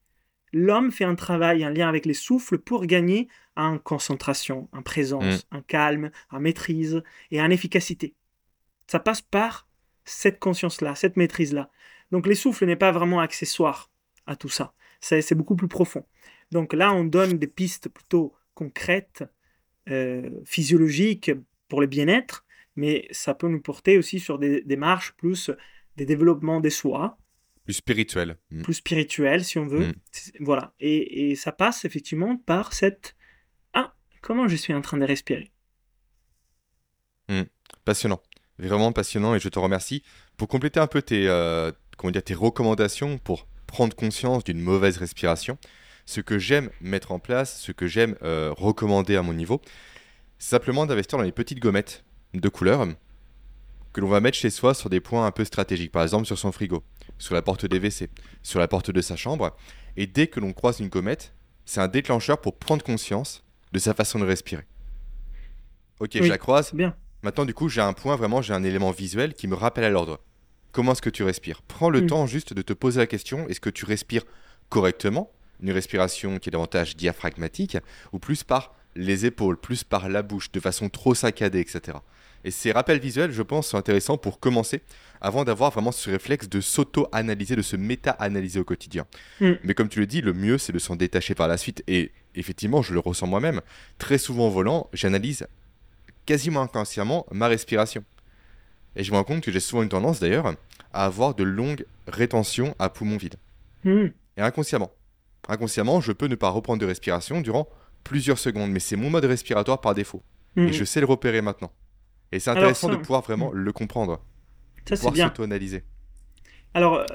l'homme fait un travail en lien avec les souffles pour gagner en concentration, en présence, en calme, en maîtrise et en efficacité. Ça passe par cette conscience-là, cette maîtrise-là. Donc les souffles n'est pas vraiment accessoire à tout ça. C'est beaucoup plus profond. Donc là, on donne des pistes plutôt concrètes, euh, physiologiques pour le bien-être, mais ça peut nous porter aussi sur des démarches plus des développements des soi, Plus spirituel. Hmm. plus spirituels si on veut. Mm. Voilà. Et, et ça passe effectivement par cette Ah, comment je suis en train de respirer? Passionnant. Vraiment passionnant et je te remercie. Pour compléter un peu tes, euh, comment dire, tes recommandations pour prendre conscience d'une mauvaise respiration, ce que j'aime mettre en place, ce que j'aime euh, recommander à mon niveau, c'est simplement d'investir dans les petites gommettes de couleur que l'on va mettre chez soi sur des points un peu stratégiques, par exemple sur son frigo, sur la porte des WC, sur la porte de sa chambre. Et dès que l'on croise une gommette, c'est un déclencheur pour prendre conscience de sa façon de respirer. Ok, Oui. je la croise, bien. Maintenant, du coup, j'ai un point, vraiment, j'ai un élément visuel qui me rappelle à l'ordre. Comment est-ce que tu respires? Prends le Mm. temps juste de te poser la question, est-ce que tu respires correctement Une respiration qui est davantage diaphragmatique, ou plus par les épaules, plus par la bouche, de façon trop saccadée, etc. Et ces rappels visuels, je pense, sont intéressants pour commencer, avant d'avoir vraiment ce réflexe de s'auto-analyser, de se méta-analyser au quotidien. Mm. Mais comme tu le dis, le mieux, c'est de s'en détacher par la suite. Et effectivement, je le ressens moi-même. Très souvent au volant, j'analyse quasiment inconsciemment ma respiration. Et je me rends compte que j'ai souvent une tendance d'ailleurs à avoir de longues rétentions à poumon vide. Hmm. Et inconsciemment. Inconsciemment, je peux ne pas reprendre de respiration durant plusieurs secondes, mais c'est mon mode respiratoire par défaut. Hmm. Et je sais le repérer maintenant. Et c'est intéressant ça- de pouvoir vraiment le comprendre, Ça, c'est pouvoir bien. s'auto-analyser. Alors, euh,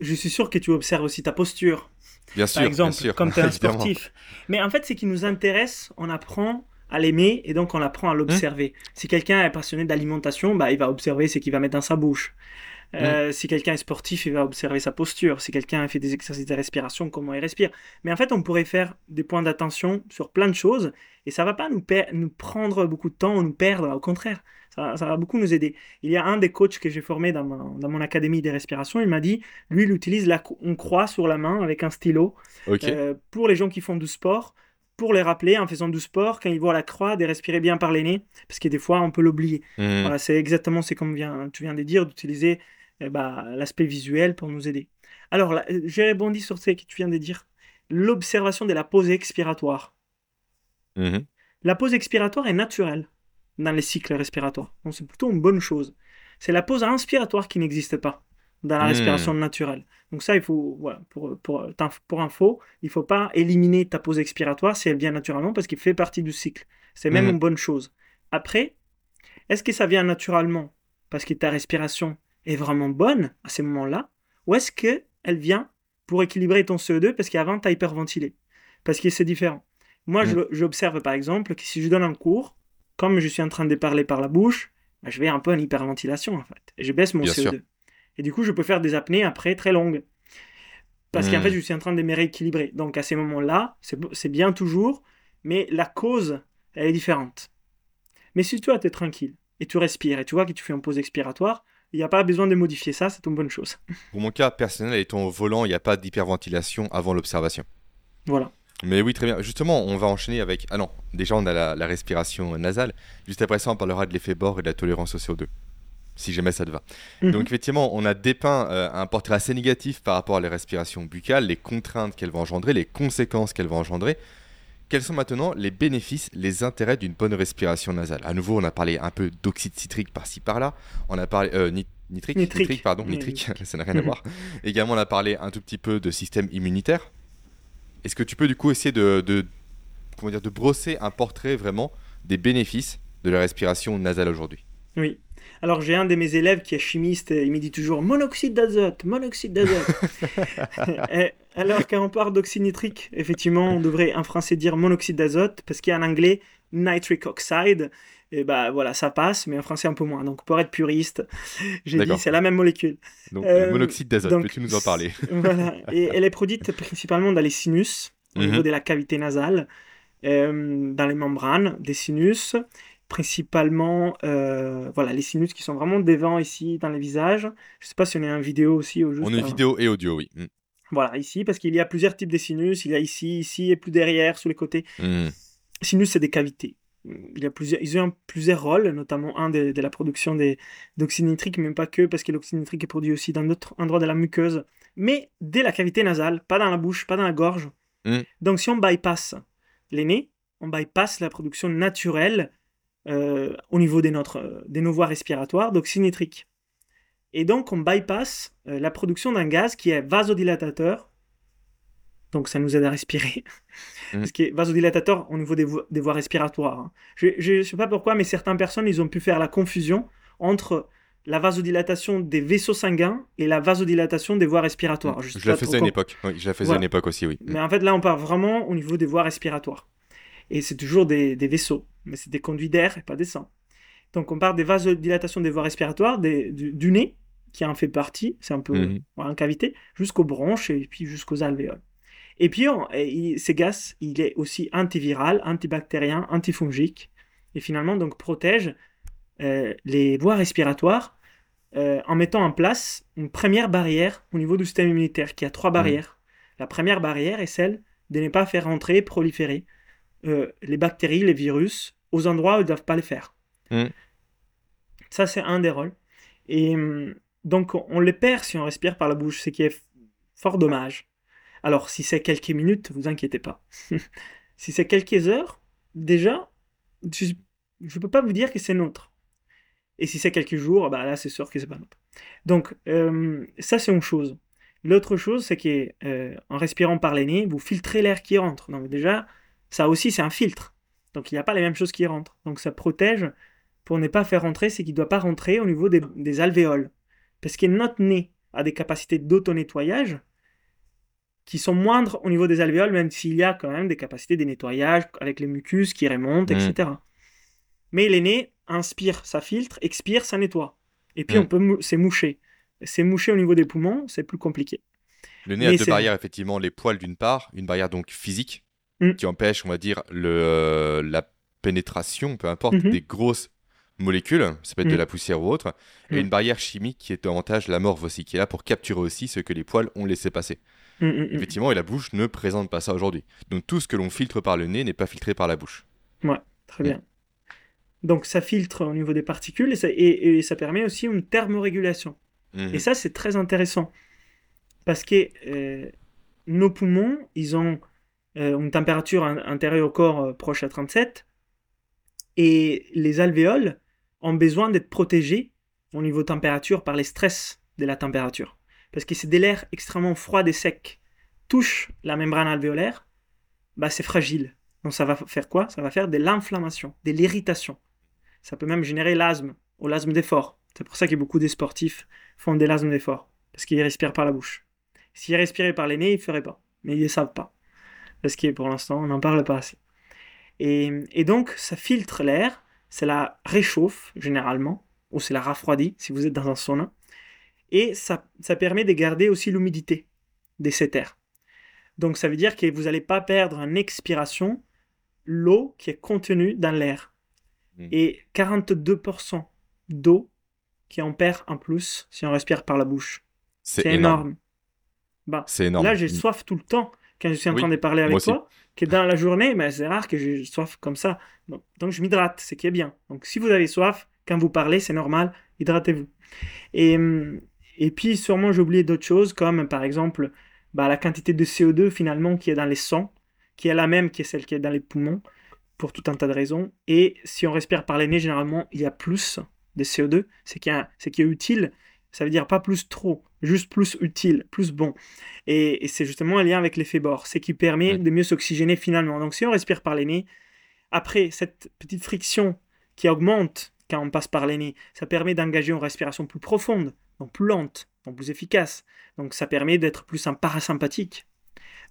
je suis sûr que tu observes aussi ta posture. Bien sûr, par exemple, bien sûr. comme tu es un sportif. Mais en fait, ce qui nous intéresse, on apprend à l'aimer et donc on apprend à l'observer. Mmh. Si quelqu'un est passionné d'alimentation, bah, il va observer ce qu'il va mettre dans sa bouche. Mmh. Euh, Si quelqu'un est sportif, il va observer sa posture. Si quelqu'un fait des exercices de respiration, comment il respire. Mais en fait, on pourrait faire des points d'attention sur plein de choses et ça va pas nous, prendre beaucoup de temps ou nous perdre. Au contraire, ça, ça va beaucoup nous aider. Il y a un des coachs que j'ai formé dans, mon- dans mon académie des respirations, il m'a dit, lui, il utilise la, on croit sur la main avec un stylo euh, pour les gens qui font du sport, pour les rappeler en faisant du sport, quand ils voient la croix, de respirer bien par les nez, parce que des fois on peut l'oublier. Hmm. Voilà, c'est exactement ce comme vient, tu viens de dire, d'utiliser eh ben, l'aspect visuel pour nous aider. Alors, là, euh, j'ai rebondi sur ce que tu viens de dire, l'observation de la pause expiratoire. Mhm. La pause expiratoire est naturelle dans les cycles respiratoires, donc c'est plutôt une bonne chose. C'est la pause inspiratoire qui n'existe pas dans la Hmm. respiration naturelle. Donc ça, il faut, voilà, pour, pour, pour info, il faut pas éliminer ta pause expiratoire si elle vient naturellement parce qu'il fait partie du cycle. C'est même Mhm. une bonne chose. Après, est-ce que ça vient naturellement parce que ta respiration est vraiment bonne à ces moments-là ou est-ce que elle vient pour équilibrer ton CO2 parce qu'avant tu as hyperventilé? Parce que c'est différent. Moi, je- j'observe par exemple que si je donne un cours, comme je suis en train de parler par la bouche, bah, je vais un peu en hyperventilation en fait. Et je baisse mon Bien CO2. sûr. Et du coup, je peux faire des apnées après très longues. Parce qu'en Hmm. fait, je suis en train de me rééquilibrer. Donc à ces moments-là, c'est bien toujours, mais la cause, elle est différente. Mais si toi, tu es tranquille et tu respires et tu vois que tu fais une pause expiratoire, il n'y a pas besoin de modifier ça, c'est une bonne chose. Pour mon cas personnel, étant au volant, il n'y a pas d'hyperventilation avant l'observation. Voilà. Mais oui, très bien. Justement, on va enchaîner avec. Ah non, déjà, on a la, la respiration nasale. Juste après ça, on parlera de l'effet bord et de la tolérance au CO2. Si jamais ça te va. Mhm. Donc, effectivement, on a dépeint euh, un portrait assez négatif par rapport à la respiration buccale, les contraintes qu'elle va engendrer, les conséquences qu'elle va engendrer. Quels sont maintenant les bénéfices, les intérêts d'une bonne respiration nasale? À nouveau, on a parlé un peu d'oxyde citrique par-ci par-là. On a parlé. euh, nit- nitrique, Nitrique. pardon, nitrique, ça n'a rien à voir. Également, on a parlé un tout petit peu de système immunitaire. Est-ce que tu peux du coup essayer de, de, comment dire, de brosser un portrait vraiment des bénéfices de la respiration nasale aujourd'hui? Oui. Alors j'ai un de mes élèves qui est chimiste, et il me dit toujours monoxyde d'azote, monoxyde d'azote. Alors quand on parle d'oxyde nitrique, effectivement, on devrait en français dire monoxyde d'azote parce qu'il y a en anglais nitric oxide. Et bah voilà, ça passe, mais en français un peu moins. Donc pour être puriste, j'ai dit c'est la même molécule. Donc, Euh, le monoxyde d'azote, peux-tu nous en parler Voilà. Et elle est produite principalement dans les sinus, au Mhm. niveau de la cavité nasale, euh, dans les membranes des sinus, principalement euh, voilà, les sinus qui sont vraiment devant ici dans les visages. Je sais pas si on est en vidéo aussi ou juste. On une en- vidéo et audio, oui. Mm. Voilà, ici, parce qu'il y a plusieurs types de sinus. Il y a ici, ici et plus derrière, sous les côtés. Mm. Sinus, c'est des cavités. Il y a plusieurs, ils ont plusieurs rôles, notamment un de, de la production d'oxyde nitrique, mais pas que, parce que l'oxyde nitrique est produit aussi dans d'autres endroits de la muqueuse. Mais dès la cavité nasale, pas dans la bouche, pas dans la gorge. Mm. Donc si on bypass les nez, on bypass la production naturelle euh, au niveau de, notre, de nos voies respiratoires d'oxyde nitrique. Et donc on bypass euh, la production d'un gaz qui est vasodilatateur. Donc ça nous aide à respirer. Mm. Parce que vasodilatateur au niveau des, vo- des voies respiratoires. hein. Je ne sais pas pourquoi, mais certaines personnes, ils ont pu faire la confusion entre la vasodilatation des vaisseaux sanguins et la vasodilatation des voies respiratoires. sais Je la pas faisais à une époque. Oui, je la faisais à Voilà. une époque aussi, oui. Mm. mais en fait, là, on parle vraiment au niveau des voies respiratoires. Et c'est toujours des, des vaisseaux, mais c'est des conduits d'air et pas des sangs. Donc, on parle des vasodilatations des voies respiratoires, des- du, du nez, qui en fait partie, c'est un peu Mhm. voilà, en cavité, jusqu'aux bronches et puis jusqu'aux alvéoles. Et puis, on- et il- ces gaz, il est aussi antiviral, antibactérien, antifongique, et finalement, donc, protège euh, les voies respiratoires euh, en mettant en place une première barrière au niveau du système immunitaire, qui a trois barrières. La première barrière est celle de ne pas faire entrer, proliférer euh, les bactéries, les virus aux endroits où ils ne doivent pas les faire. Mhm. Ça, c'est un des rôles. Et hum, donc, on, les perd si on respire par la bouche, ce qui est fort dommage. Alors, si c'est quelques minutes, vous inquiétez pas. Si c'est quelques heures, déjà, je ne peux pas vous dire que c'est nôtre. Et si c'est quelques jours, bah là, c'est sûr que c'est pas nôtre. Donc, euh, ça, c'est une chose. L'autre chose, c'est qu'en euh, respirant par les nez, vous filtrez l'air qui rentre. Donc, déjà, ça aussi, c'est un filtre. Donc, il n'y a pas les mêmes choses qui rentrent. Donc, ça protège pour ne pas faire rentrer ce qui ne doit pas rentrer au niveau des, des alvéoles. Parce que notre nez a des capacités d'auto-nettoyage qui sont moindres au niveau des alvéoles, même s'il y a quand même des capacités de nettoyage avec les mucus qui remontent, etc. Mm. Mais les nez inspire, ça filtre, expire, ça nettoie. Et puis, mm. on peut c'est moucher. C'est moucher au niveau des poumons, c'est plus compliqué. Le nez a deux barrières, effectivement, les poils d'une part, une barrière donc physique, mm. qui empêche, on va dire, le, euh, la pénétration, peu importe, mm-hmm. des grosses molécules, ça peut être de la poussière ou autre, et une barrière chimique qui est davantage la morve aussi, qui est là pour capturer aussi ce que les poils ont laissé passer. Effectivement, et la bouche ne présente pas ça aujourd'hui. Donc tout ce que l'on filtre par le nez n'est pas filtré par la bouche. Ouais, très bien. Donc ça filtre au niveau des particules et ça, permet aussi une thermorégulation. Mhm. Et ça, c'est très intéressant. Parce que euh, nos poumons, ils ont une température intérieure au corps euh, proche à 37. Et les alvéoles ont besoin d'être protégés au niveau température par les stress de la température. Parce que c'est de l'air extrêmement froid et sec touche la membrane alvéolaire, bah c'est fragile. Donc ça va faire quoi? Ça va faire de l'inflammation, de l'irritation. Ça peut même générer l'asthme ou l'asthme d'effort. C'est pour ça que beaucoup des sportifs font des asthmes d'effort, parce qu'ils respirent par la bouche. S'ils respiraient par les nez, ils ne feraient pas. Mais ils ne savent pas. Parce que pour l'instant, on n'en parle pas assez. Et, donc, ça filtre l'air, ça la réchauffe généralement, ou c'est la refroidit si vous êtes dans un sauna. Et ça, ça permet de garder aussi l'humidité de cet air. Donc ça veut dire que vous n'allez pas perdre en expiration l'eau qui est contenue dans l'air. Hmm. Et 42% d'eau qui en perd en plus si on respire par la bouche. C'est énorme. Bah, c'est énorme. Là, j'ai soif tout le temps quand je suis en train de parler avec toi. Que dans la journée, mais c'est rare que j'ai soif comme ça. Donc, je m'hydrate, ce qui est bien. Donc si vous avez soif, quand vous parlez, c'est normal, hydratez-vous. Et, hum, et puis sûrement j'ai oublié d'autres choses comme par exemple bah, la quantité de CO2 finalement qui est dans les sangs, qui est la même que celle qui est dans les poumons, pour tout un tas de raisons. Et si on respire par les nez, généralement, il y a plus de CO2, c'est qui est, utile. Ça veut dire pas plus trop, juste plus utile, plus bon. Et, c'est justement un lien avec l'effet bord, c'est qui permet de mieux s'oxygéner finalement. Donc si on respire par les nez, après cette petite friction qui augmente quand on passe par les nez, ça permet d'engager une respiration plus profonde, donc plus lente, donc plus efficace. Donc ça permet d'être plus un parasympathique.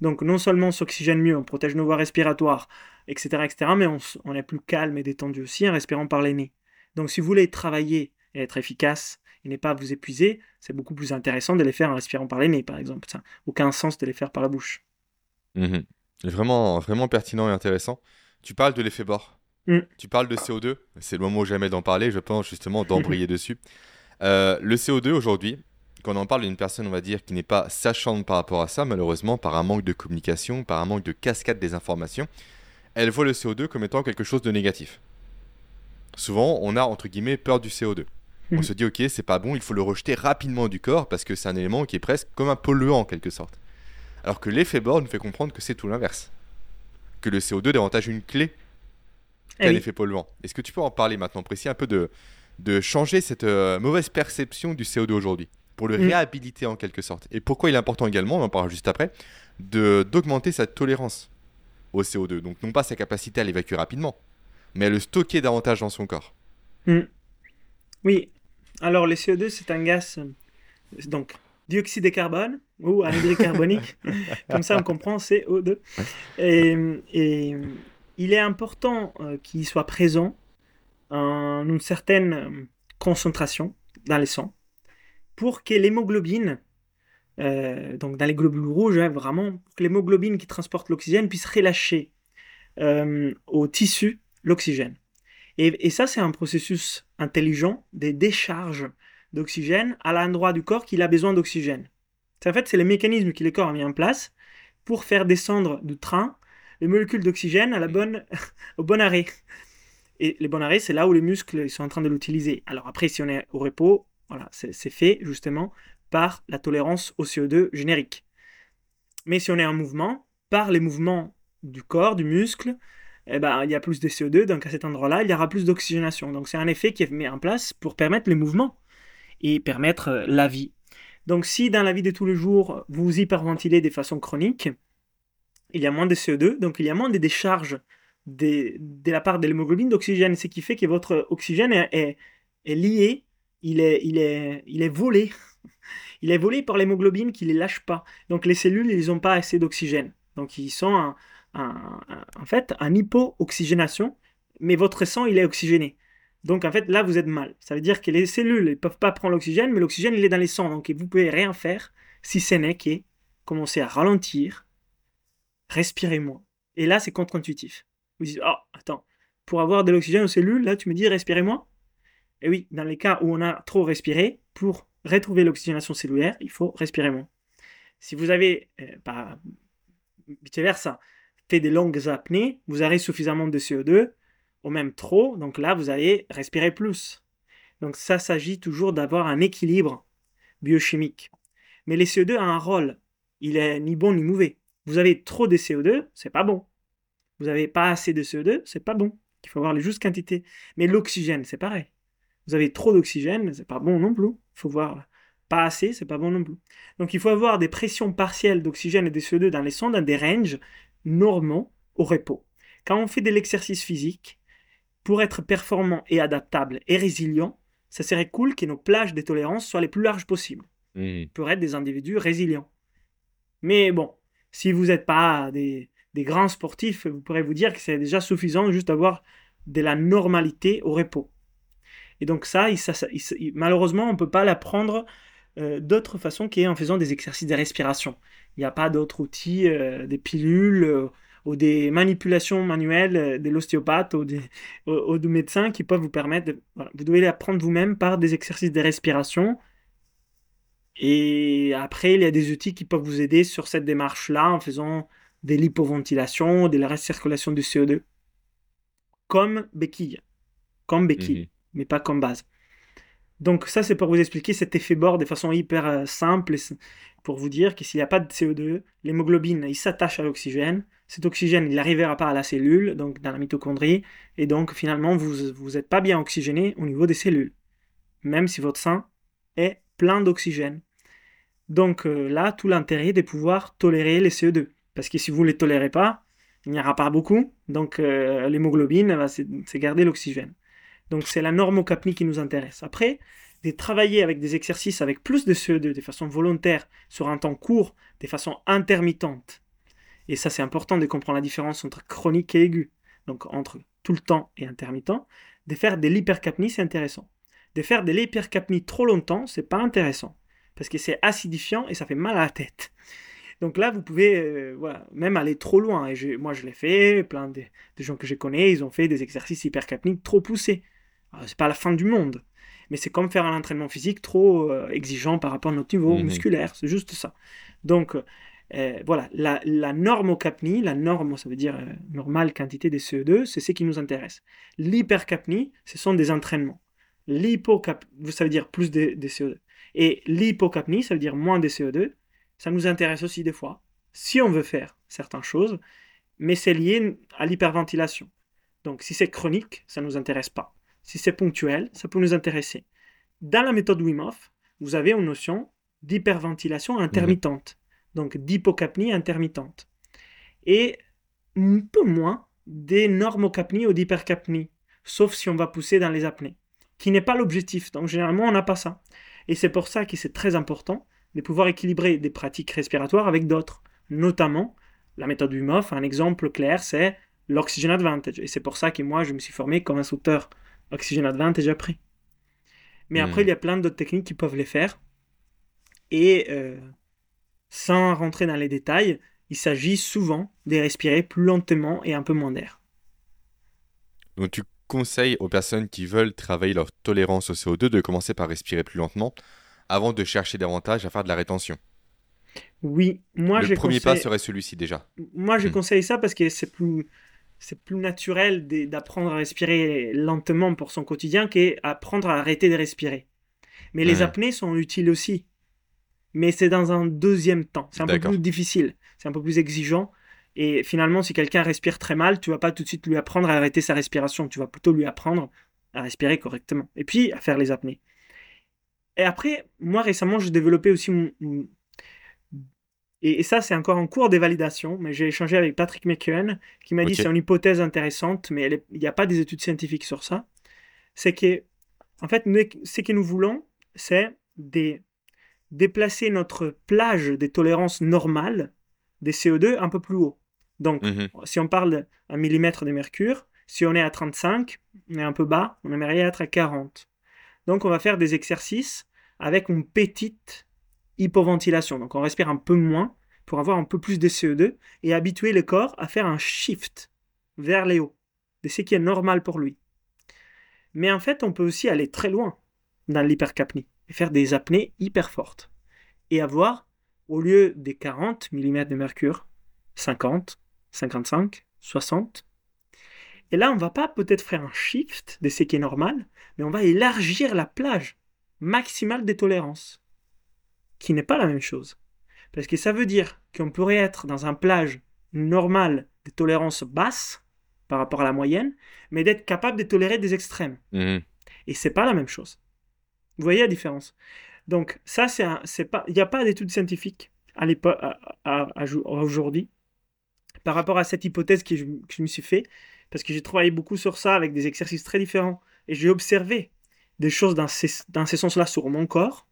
Donc non seulement on s'oxygène mieux, on protège nos voies respiratoires, etc., etc., mais on, est plus calme et détendu aussi en respirant par les nez. Donc si vous voulez travailler et être efficace et ne pas vous épuiser, c'est beaucoup plus intéressant de les faire en respirant par les nez, par exemple. Ça aucun sens de les faire par la bouche. Mmh vraiment, vraiment pertinent et intéressant. Tu parles de l'effet bord. Mmh. Tu parles de CO2. C'est le moment jamais d'en parler, je pense justement d'embrayer dessus. Euh, le CO2 aujourd'hui, quand on en parle d'une personne, on va dire, qui n'est pas sachante par rapport à ça, malheureusement, par un manque de communication, par un manque de cascade des informations, elle voit le CO2 comme étant quelque chose de négatif. Souvent, on a, entre guillemets, peur du CO2. On mhm. se dit, ok, c'est pas bon, il faut le rejeter rapidement du corps parce que c'est un élément qui est presque comme un polluant en quelque sorte. Alors que l'effet bord nous fait comprendre que c'est tout l'inverse. Que le CO2 est davantage une clé eh qu'un effet polluant. Est-ce que tu peux en parler maintenant, précis un peu de, de changer cette euh, mauvaise perception du CO2 aujourd'hui pour le mm. réhabiliter en quelque sorte? Et pourquoi il est important également, on en parlera juste après, d'augmenter sa tolérance au CO2. Donc non pas sa capacité à l'évacuer rapidement, mais à le stocker davantage dans son corps. Mm. Oui, alors le CO2 c'est un gaz, euh, donc dioxyde de carbone ou anhydride carbonique, comme ça on comprend CO2. Et, et il est important euh, qu'il soit présent en une certaine euh, concentration dans les sangs pour que l'hémoglobine, euh, donc dans les globules rouges, hein, vraiment, pour que l'hémoglobine qui transporte l'oxygène puisse relâcher euh, au tissu l'oxygène. Et, ça, c'est un processus intelligent des décharges d'oxygène à l'endroit du corps qui a besoin d'oxygène. En fait, c'est le mécanisme que le corps a mis en place pour faire descendre du train les molécules d'oxygène à la bonne, au bon arrêt. Et les bons arrêts, c'est là où les muscles ils sont en train de l'utiliser. Alors après, si on est au repos, voilà, c'est fait justement par la tolérance au CO2 générique. Mais si on est en mouvement, par les mouvements du corps, du muscle, eh ben, il y a plus de CO2, donc à cet endroit-là, il y aura plus d'oxygénation. Donc c'est un effet qui est mis en place pour permettre les mouvements et permettre euh, la vie. Donc si dans la vie de tous les jours, vous hyperventilez de façon chronique, il y a moins de CO2, donc il y a moins de décharges de, la part de l'hémoglobine d'oxygène, ce qui fait que votre oxygène est, lié, il est, il, est, il est volé. Il est volé par l'hémoglobine qui ne les lâche pas. Donc les cellules, ils n'ont pas assez d'oxygène. Donc ils sont en fait en hypo-oxygénation, mais votre sang, il est oxygéné. Donc en fait, là, vous êtes mal. Ça veut dire que les cellules ne peuvent pas prendre l'oxygène, mais l'oxygène, il est dans les sangs. Donc vous pouvez rien faire si ce n'est que commencer à ralentir, respirer moins. Et là, c'est contre-intuitif. Vous dites, oh, attends, pour avoir de l'oxygène aux cellules, là, tu me dis respirez moins? Et oui, dans les cas où on a trop respiré, pour retrouver l'oxygénation cellulaire, il faut respirer moins. Si vous avez, euh, pas vice-versa, fait des longues apnées, vous avez suffisamment de CO2, ou même trop, donc là, vous allez respirer plus. Donc ça s'agit toujours d'avoir un équilibre biochimique. Mais les CO2 a un rôle. Il est ni bon ni mauvais. Vous avez trop de CO2, c'est pas bon. Vous n'avez pas assez de CO2, c'est pas bon. Il faut avoir les justes quantités. Mais l'oxygène, c'est pareil. Vous avez trop d'oxygène, c'est pas bon non plus. Il faut voir pas assez, c'est pas bon non plus. Donc il faut avoir des pressions partielles d'oxygène et de CO2 dans les sondes dans des ranges normaux au repos. Quand on fait de l'exercice physique, pour être performant et adaptable et résilient, ça serait cool que nos plages de tolérance soient les plus larges possibles mmh. pour être des individus résilients. Mais bon, si vous n'êtes pas des, grands sportifs, vous pourrez vous dire que c'est déjà suffisant juste d'avoir de la normalité au repos. Et donc ça, malheureusement, on ne peut pas l'apprendre euh, d'autre façon qu'en faisant des exercices de respiration. Il n'y a pas d'autres outils, euh, des pilules. Euh, ou des manipulations manuelles euh, de l'ostéopathe ou, des, du médecin qui peuvent vous permettre de, vous devez l'apprendre vous-même par des exercices de respiration et après il y a des outils qui peuvent vous aider sur cette démarche là en faisant de l'hypoventilation de la recirculation du CO2 comme béquille comme béquille mhm. mais pas comme base donc ça c'est pour vous expliquer cet effet bord de façon hyper euh, simple pour vous dire que s'il n'y a pas de CO2 l'hémoglobine il s'attache à l'oxygène cet oxygène, il n'arrivera pas à la cellule, donc dans la mitochondrie, et donc finalement, vous n'êtes pas bien oxygéné au niveau des cellules, même si votre sang est plein d'oxygène. Donc euh, là, tout l'intérêt de pouvoir tolérer les CO2, parce que si vous ne les tolérez pas, il n'y aura pas beaucoup, donc euh, l'hémoglobine va se garder l'oxygène. Donc c'est la normocapnie qui nous intéresse. Après, de travailler avec des exercices avec plus de CO2 de façon volontaire sur un temps court, de façon intermittente, et ça, c'est important de comprendre la différence entre chronique et aigu. Donc, entre tout le temps et intermittent. De faire de l'hypercapnie, c'est intéressant. De faire de l'hypercapnie trop longtemps, c'est pas intéressant. Parce que c'est acidifiant et ça fait mal à la tête. Donc là, vous pouvez euh, même aller trop loin. Et moi, je l'ai fait. Plein de, gens que je connais, ils ont fait des exercices hypercapniques trop poussés. C'est pas la fin du monde. Mais c'est comme faire un entraînement physique trop euh, exigeant par rapport à notre niveau mmh musculaire. C'est juste ça. Donc, euh, voilà, la, la, norme au CAPNI, la norme, ça veut dire euh, normale quantité de CO2, c'est ce qui nous intéresse. L'hypercapnie, ce sont des entraînements. L'hypocap, ça veut dire plus de, CO2. Et l'hypocapnie, ça veut dire moins de CO2. Ça nous intéresse aussi des fois, si on veut faire certaines choses, mais c'est lié à l'hyperventilation. Donc si c'est chronique, ça ne nous intéresse pas. Si c'est ponctuel, ça peut nous intéresser. Dans la méthode Wim Hof, vous avez une notion d'hyperventilation intermittente donc d'hypocapnie intermittente. Et un peu moins des normocapnies ou d'hypercapnie, sauf si on va pousser dans les apnées, qui n'est pas l'objectif. Donc généralement, on n'a pas ça. Et c'est pour ça que c'est très important de pouvoir équilibrer des pratiques respiratoires avec d'autres, notamment la méthode MOF. Un exemple clair, c'est l'Oxygen Advantage. Et c'est pour ça que moi, je me suis formé comme instructeur Oxygen Advantage après. Mais après, hmm. il y a plein d'autres techniques qui peuvent les faire. Et euh, sans rentrer dans les détails, il s'agit souvent de respirer plus lentement et un peu moins d'air. Donc tu conseilles aux personnes qui veulent travailler leur tolérance au CO2 de commencer par respirer plus lentement avant de chercher davantage à faire de la rétention? Oui, moi Le premier pas serait celui-ci déjà. Moi je hmm. conseille ça parce que c'est plus c'est plus naturel d'apprendre à respirer lentement pour son quotidien qu'apprendre à arrêter de respirer. Mais les apnées sont utiles aussi mais c'est dans un deuxième temps. C'est un peu plus difficile, c'est un peu plus exigeant Et finalement, si quelqu'un respire très mal, tu vas pas tout de suite lui apprendre à arrêter sa respiration. Tu vas plutôt lui apprendre à respirer correctement. Et puis à faire les apnées. Et après, moi récemment, j'ai développé aussi et, ça, c'est encore en cours d'évalidation, mais j'ai échangé avec Patrick McKeown, qui m'a dit c'est une hypothèse intéressante, mais il n'y a pas des études scientifiques sur ça. C'est que, en fait, ce que nous voulons, c'est déplacer notre plage des tolérances normales des CO2 un peu plus haut. Donc, mhm. si on parle d'un millimètre de mercure, si on est à 35, on est un peu bas, on aimerait être à 40. Donc, on va faire des exercices avec une petite hypoventilation. Donc on respire un peu moins pour avoir un peu plus de CO2 et habituer le corps à faire un shift vers les hauts, de ce qui est normal pour lui. Mais en fait, on peut aussi aller très loin dans l'hypercapnie et faire des apnées hyper fortes et avoir, au lieu des 40 mm de mercure, 50, 55, 60. Et là, on va pas peut-être faire un shift de ce qui est normal, mais on va élargir la plage maximale des tolérances qui n'est pas la même chose. Parce que ça veut dire qu'on pourrait être dans un plage normal de tolérance basse par rapport à la moyenne, mais d'être capable de tolérer des extrêmes. Mhm. Et c'est pas la même chose. Vous voyez la différence? Donc ça, c'est pas, il n'y a pas d'études scientifiques à l'époque, à, aujourd'hui, par rapport à cette hypothèse que je, me suis fait, parce que j'ai travaillé beaucoup sur ça avec des exercices très différents, et j'ai observé des choses dans ces, dans ces sens-là sur mon corps,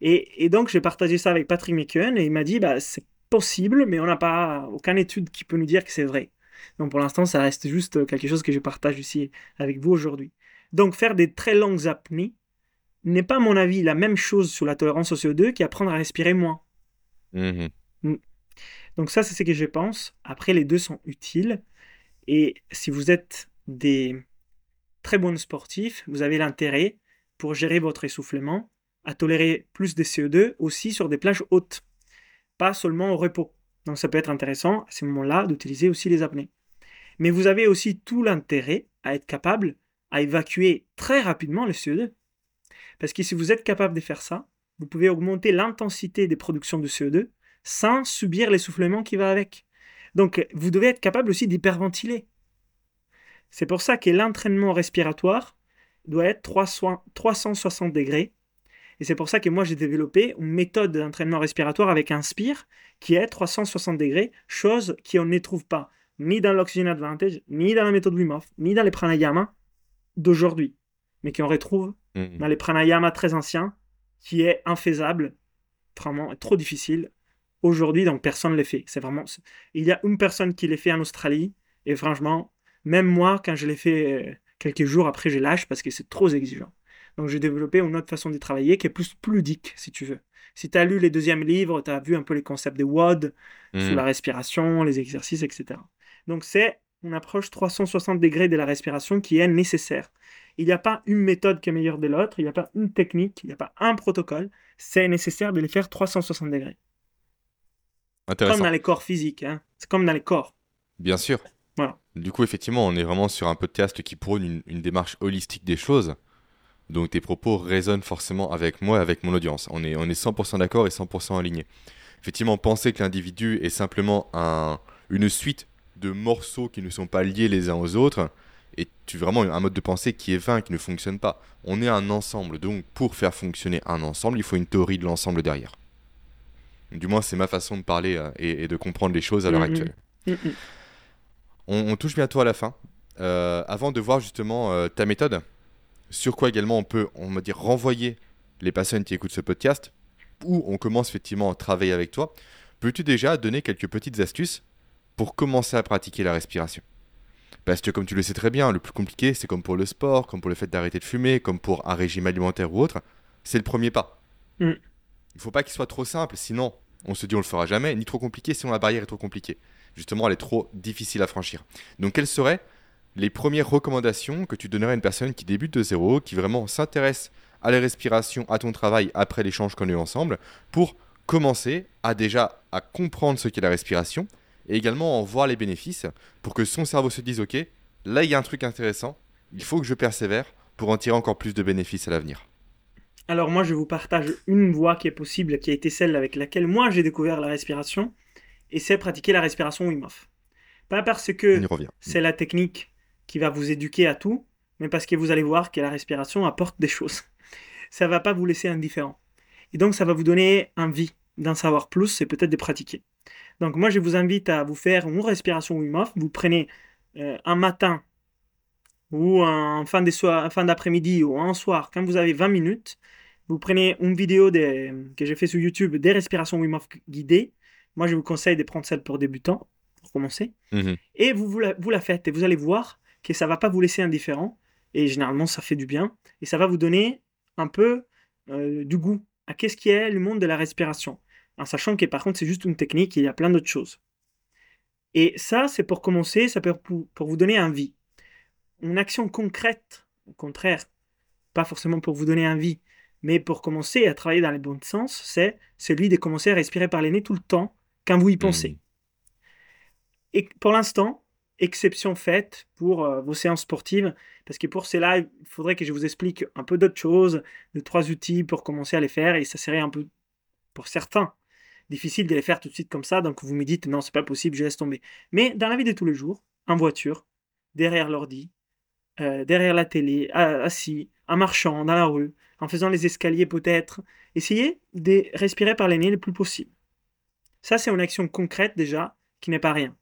et, donc, j'ai partagé ça avec Patrick McKeown et il m'a dit bah, c'est possible, mais on n'a pas aucune étude qui peut nous dire que c'est vrai. Donc, pour l'instant, ça reste juste quelque chose que je partage ici avec vous aujourd'hui. Donc, faire des très longues apnées n'est pas, à mon avis, la même chose sur la tolérance au CO2 qu'apprendre à respirer moins. Mm-hmm. Mm. Donc, ça, c'est ce que je pense. Après, les deux sont utiles. Et si vous êtes des très bons sportifs, vous avez l'intérêt pour gérer votre essoufflement à tolérer plus de CO2 aussi sur des plages hautes, pas seulement au repos. Donc ça peut être intéressant à ce moment-là d'utiliser aussi les apnées. Mais vous avez aussi tout l'intérêt à être capable à évacuer très rapidement le CO2. Parce que si vous êtes capable de faire ça, vous pouvez augmenter l'intensité des productions de CO2 sans subir l'essoufflement qui va avec. Donc vous devez être capable aussi d'hyperventiler. C'est pour ça que l'entraînement respiratoire doit être 360 degrés et c'est pour ça que moi j'ai développé une méthode d'entraînement respiratoire avec Inspire qui est 360 degrés, chose qu'on ne trouve pas ni dans l'Oxygen Advantage, ni dans la méthode Wim Hof, ni dans les pranayama d'aujourd'hui, mais qu'on retrouve mm-hmm. dans les pranayama très anciens, qui est infaisable, vraiment trop difficile aujourd'hui, donc personne ne les fait. C'est vraiment, il y a une personne qui les fait en Australie, et franchement, même moi, quand je l'ai fait euh, quelques jours après, je lâche parce que c'est trop exigeant. Donc j'ai développé une autre façon de travailler qui est plus ludique, si tu veux. Si tu as lu les deuxièmes livres, tu as vu un peu les concepts des WOD, sur hmm. la respiration, les exercices, etc. Donc c'est une approche 360 degrés de la respiration qui est nécessaire. Il n'y a pas une méthode qui est meilleure de l'autre, il n'y a pas une technique, il n'y a pas un protocole. C'est nécessaire de les faire 360 degrés. Comme dans les corps physiques, hein. c'est comme dans les corps. Bien sûr. Voilà. Du coup, effectivement, on est vraiment sur un podcast qui prône une démarche holistique des choses. Donc tes propos résonnent forcément avec moi et avec mon audience. On est, on est 100% d'accord et 100% aligné. Effectivement, penser que l'individu est simplement un, une suite de morceaux qui ne sont pas liés les uns aux autres est vraiment un mode de pensée qui est vain, qui ne fonctionne pas. On est un ensemble, donc pour faire fonctionner un ensemble, il faut une théorie de l'ensemble derrière. Du moins, c'est ma façon de parler euh, et, de comprendre les choses à l'heure mm-hmm. actuelle. Mm-hmm. On, touche bientôt à la fin. Euh, avant de voir justement euh, ta méthode, sur quoi également on peut, on va dire, renvoyer les personnes qui écoutent ce podcast, où on commence effectivement à travailler avec toi, peux-tu déjà donner quelques petites astuces pour commencer à pratiquer la respiration? Parce que comme tu le sais très bien, le plus compliqué, c'est comme pour le sport, comme pour le fait d'arrêter de fumer, comme pour un régime alimentaire ou autre, c'est le premier pas. Mm. Il ne faut pas qu'il soit trop simple, sinon on se dit on le fera jamais, ni trop compliqué, sinon la barrière est trop compliquée. Justement, elle est trop difficile à franchir. Donc quelle serait les premières recommandations que tu donnerais à une personne qui débute de zéro, qui vraiment s'intéresse à la respiration, à ton travail après l'échange qu'on a eu ensemble, pour commencer à déjà à comprendre ce qu'est la respiration et également en voir les bénéfices pour que son cerveau se dise ok, là il y a un truc intéressant, il faut que je persévère pour en tirer encore plus de bénéfices à l'avenir. Alors moi je vous partage une voie qui est possible, qui a été celle avec laquelle moi j'ai découvert la respiration et c'est pratiquer la respiration Wim Hof. Pas parce que c'est la technique qui va vous éduquer à tout, mais parce que vous allez voir que la respiration apporte des choses. Ça va pas vous laisser indifférent. Et donc, ça va vous donner envie d'en savoir plus et peut-être de pratiquer. Donc, moi, je vous invite à vous faire une respiration Wim Hof. Vous prenez euh, un matin ou en fin, d'après-midi ou un soir, quand vous avez 20 minutes, vous prenez une vidéo des- que j'ai fait sur YouTube des respirations Wim Hof guidées. Moi, je vous conseille de prendre celle pour débutants, pour commencer. Mhm. Et vous, vous, la, vous la faites et vous allez voir que ça va pas vous laisser indifférent. Et généralement, ça fait du bien. Et ça va vous donner un peu euh, du goût à qu'est-ce qui est le monde de la respiration. En sachant que par contre, c'est juste une technique et il y a plein d'autres choses. Et ça, c'est pour commencer, ça peut pour, pour vous donner envie. Une action concrète, au contraire, pas forcément pour vous donner envie, mais pour commencer à travailler dans le bon sens, c'est celui de commencer à respirer par les nez tout le temps quand vous y pensez. Mhm. Et pour l'instant, exception faite pour euh, vos séances sportives, parce que pour cela, il faudrait que je vous explique un peu d'autres choses, de trois outils pour commencer à les faire, et ça serait un peu, pour certains, difficile de les faire tout de suite comme ça, donc vous me dites non, c'est pas possible, je laisse tomber. Mais dans la vie de tous les jours, en voiture, derrière l'ordi, euh, derrière la télé, a- assis, en marchant dans la rue, en faisant les escaliers peut-être, essayez de respirer par les nez le plus possible. Ça, c'est une action concrète déjà, qui n'est pas rien.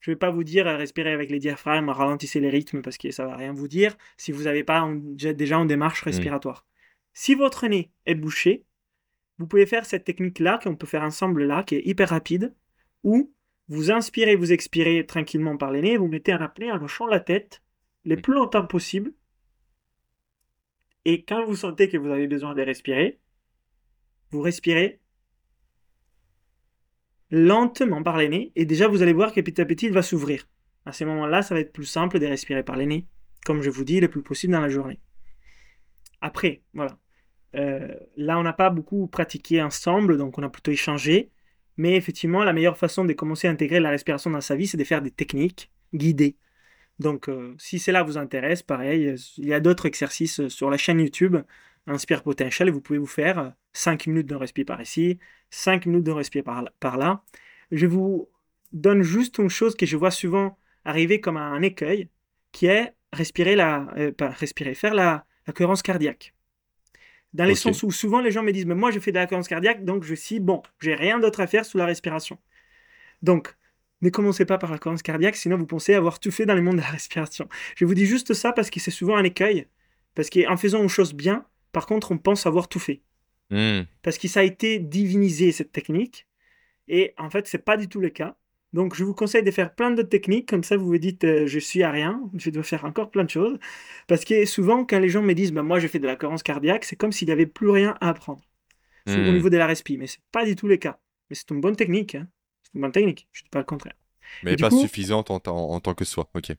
Je ne vais pas vous dire respirer avec les diaphragmes, ralentissez les rythmes parce que ça va rien vous dire si vous n'avez pas déjà une démarche respiratoire. Si votre nez est bouché, vous pouvez faire cette technique-là qu'on peut faire ensemble là, qui est hyper rapide, où vous inspirez, vous expirez tranquillement par les nez, vous mettez un apnée en hochant la tête le plus longtemps possible. Et quand vous sentez que vous avez besoin de respirer, vous respirez lentement par les nez et déjà vous allez voir que petit à petit il va s'ouvrir. À ces moments-là, ça va être plus simple de respirer par les nez, comme je vous dis, le plus possible dans la journée. Après, voilà. Euh, là, on n'a pas beaucoup pratiqué ensemble, donc on a plutôt échangé. Mais effectivement, la meilleure façon de commencer à intégrer la respiration dans sa vie, c'est de faire des techniques guidées. Donc, euh, si cela vous intéresse, pareil, euh, il y a d'autres exercices euh, sur la chaîne YouTube Inspire Potential et vous pouvez vous faire 5 minutes de respire par ici, 5 minutes de respire par, là- par là. Je vous donne juste une chose que je vois souvent arriver comme un écueil, qui est respirer la, euh, pas respirer, faire la, la cohérence cardiaque. Dans les sens où souvent les gens me disent, mais moi je fais de la cohérence cardiaque, donc je suis bon, j'ai rien d'autre à faire sous la respiration. Donc, ne commencez pas par la cohérence cardiaque, sinon vous pensez avoir tout fait dans le monde de la respiration. Je vous dis juste ça parce que c'est souvent un écueil, parce qu'en faisant une chose bien, par contre, on pense avoir tout fait Mhm. parce que ça a été divinisé cette technique et en fait c'est pas du tout le cas donc je vous conseille de faire plein d'autres techniques comme ça vous vous dites euh, je suis à rien je dois faire encore plein de choses parce que souvent quand les gens me disent bah, moi je fais de la cohérence cardiaque c'est comme s'il n'y avait plus rien à apprendre au Mhm. niveau de la respi mais c'est pas du tout le cas mais c'est une bonne technique hein. c'est une bonne technique je dis pas le contraire Mais Et pas coup- suffisante en, tant- en tant que soi. Ok.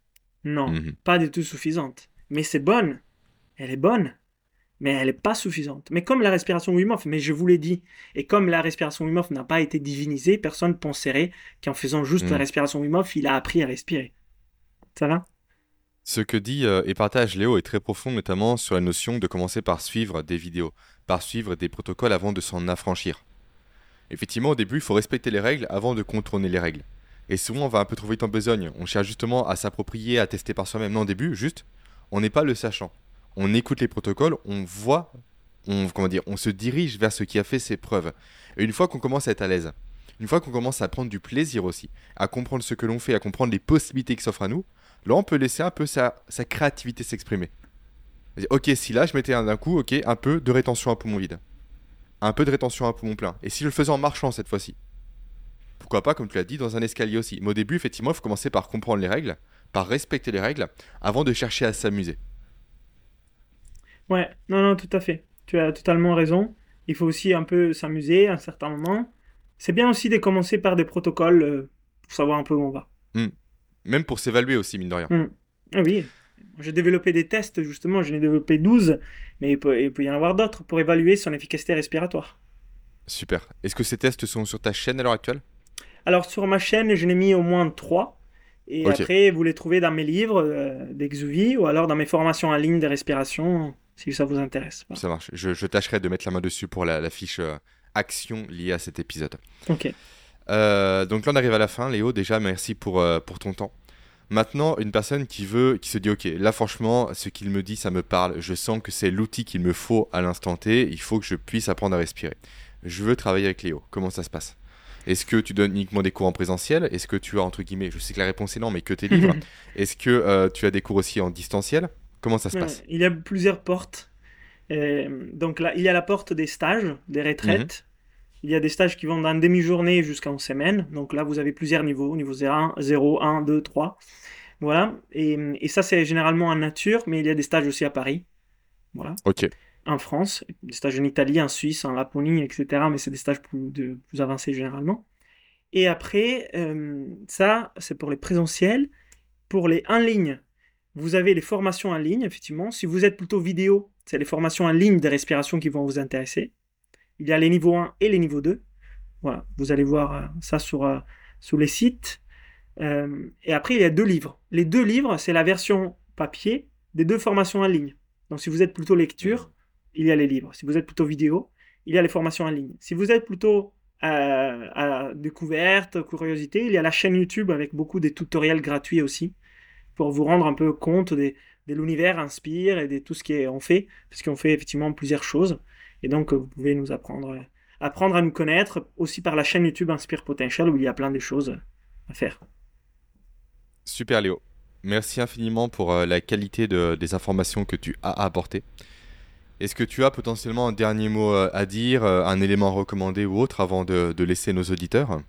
non Mhm. pas du tout suffisante. Mais c'est bonne. Elle est bonne. Mais elle n'est pas suffisante. Mais comme la respiration Wim Hof, mais je vous l'ai dit, et comme la respiration Wim Hof n'a pas été divinisée, personne ne penserait qu'en faisant juste la respiration Wim Hof, il a appris à respirer. Ça va? Ce que dit euh, et partage Léo est très profond, notamment sur la notion de commencer par suivre des vidéos, par suivre des protocoles avant de s'en affranchir. Effectivement, au début, il faut respecter les règles avant de contourner les règles. Et souvent, on va un peu trop vite en besogne. On cherche justement à s'approprier, à tester par soi-même. Non, au début, juste, on n'est pas le sachant. On écoute les protocoles, on voit, on, comment dire, on se dirige vers ce qui a fait ses preuves. Et une fois qu'on commence à être à l'aise, une fois qu'on commence à prendre du plaisir aussi, à comprendre ce que l'on fait, à comprendre les possibilités qui s'offrent à nous, là, on peut laisser un peu sa, créativité s'exprimer. Ok, si là, je mettais un d'un coup, ok, un peu de rétention à poumon vide. Un peu de rétention à poumon plein. Et si je le faisais en marchant cette fois-ci? Pourquoi pas, comme tu l'as dit, dans un escalier aussi. Mais au début, effectivement, il faut commencer par comprendre les règles, par respecter les règles, avant de chercher à s'amuser. Ouais, non, non, tout à fait. Tu as totalement raison. Il faut aussi un peu s'amuser à un certain moment. C'est bien aussi de commencer par des protocoles euh, pour savoir un peu où on va. Même pour s'évaluer aussi, mine de rien. Ah oui, j'ai développé des tests, justement, j'en ai développé 12, mais il peut, il peut y en avoir d'autres pour évaluer son efficacité respiratoire. Super. Est-ce que ces tests sont sur ta chaîne à l'heure actuelle? Alors sur ma chaîne, je n'ai mis au moins 3, et après, vous les trouvez dans mes livres euh, d'Exuvie, ou alors dans mes formations en ligne de respiration, si ça vous intéresse. Voilà. Ça marche. Je, je tâcherai de mettre la main dessus pour la, la fiche euh, action liée à cet épisode. Ok. Euh, donc là, on arrive à la fin. Léo, déjà, merci pour, euh, pour ton temps. Maintenant, une personne qui veut, qui se dit, ok, là franchement, ce qu'il me dit, ça me parle. Je sens que c'est l'outil qu'il me faut à l'instant T. Il faut que je puisse apprendre à respirer. Je veux travailler avec Léo. Comment ça se passe? Est-ce que tu donnes uniquement des cours en présentiel? Est-ce que tu as, entre guillemets, je sais que la réponse est non, mais que tes livres Est-ce que euh, tu as des cours aussi en distanciel? Comment ça se passe Il y a plusieurs portes. donc là, il y a la porte des stages, des retraites. Il y a des stages qui vont d'une demi-journée jusqu'à une semaine. Donc là, vous avez plusieurs niveaux, niveau 0, 0 1, 2, 3. Voilà. Et, et ça, c'est généralement en nature, mais il y a des stages aussi à Paris. Voilà. Ok. En France, des stages en Italie, en Suisse, en Laponie, etc. Mais c'est des stages plus, de, plus avancés généralement. Et après, euh, ça, c'est pour les présentiels. Pour les en ligne, vous avez les formations en ligne, effectivement. Si vous êtes plutôt vidéo, c'est les formations en ligne de respiration qui vont vous intéresser. Il y a les niveaux 1 et les niveaux 2. Voilà, vous allez voir euh, ça sur, euh, sur les sites. Euh, et après, il y a deux livres. Les deux livres, c'est la version papier des deux formations en ligne. Donc, si vous êtes plutôt lecture, il y a les livres. Si vous êtes plutôt vidéo, il y a les formations en ligne. Si vous êtes plutôt à découverte, curiosité, il y a la chaîne YouTube avec beaucoup de tutoriels gratuits aussi pour vous rendre un peu compte de l'univers Inspire et de tout ce qu'on fait, parce qu'on fait effectivement plusieurs choses. Et donc, vous pouvez nous apprendre, apprendre à nous connaître aussi par la chaîne YouTube Inspire Potential où il y a plein de choses à faire. Super Léo. Merci infiniment pour euh, la qualité de, des informations que tu as apportées. Est-ce que tu as potentiellement un dernier mot euh, à dire, euh, un élément recommandé ou autre avant de laisser nos auditeurs?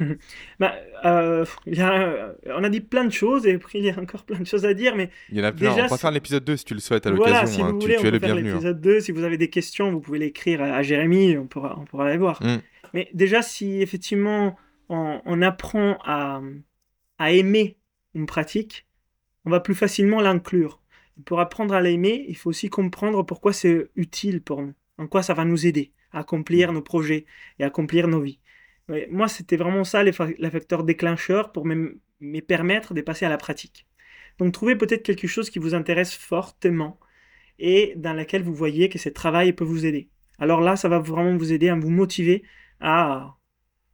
bah, euh, y a, on a dit plein de choses et après il y a encore plein de choses à dire, mais il y en a plein. on va faire l'épisode 2 si tu le souhaites à l'occasion. Voilà, si vous hein. voulez, tu, on es le faire bienvenu. hein. l'épisode 2. Si vous avez des questions, vous pouvez l'écrire à, à Jérémy, on pourra, on pourra les voir. Mm. Mais déjà, si effectivement on, on apprend à, à aimer une pratique, on va plus facilement l'inclure. Pour apprendre à l'aimer, il faut aussi comprendre pourquoi c'est utile pour nous, en quoi ça va nous aider à accomplir nos projets et à accomplir nos vies. Moi, c'était vraiment ça les, fa- les facteurs déclencheurs pour me, me permettre de passer à la pratique. Donc, trouvez peut-être quelque chose qui vous intéresse fortement et dans laquelle vous voyez que ce travail peut vous aider. Alors là, ça va vraiment vous aider à vous motiver à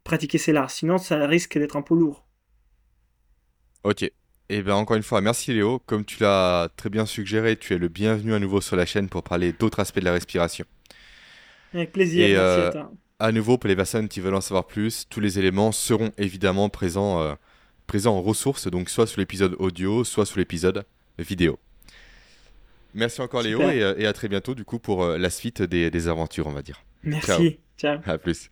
pratiquer cela. Sinon, ça risque d'être un peu lourd. Ok. Et bien encore une fois, merci Léo. Comme tu l'as très bien suggéré, tu es le bienvenu à nouveau sur la chaîne pour parler d'autres aspects de la respiration. Avec plaisir, Et, merci euh, à toi. À nouveau, pour les personnes qui veulent en savoir plus, tous les éléments seront évidemment présents, euh, présents en ressources, donc soit sur l'épisode audio, soit sur l'épisode vidéo. Merci encore Léo et, euh, et à très bientôt du coup pour euh, la suite des, des aventures, on va dire. Merci. Ciao. À plus.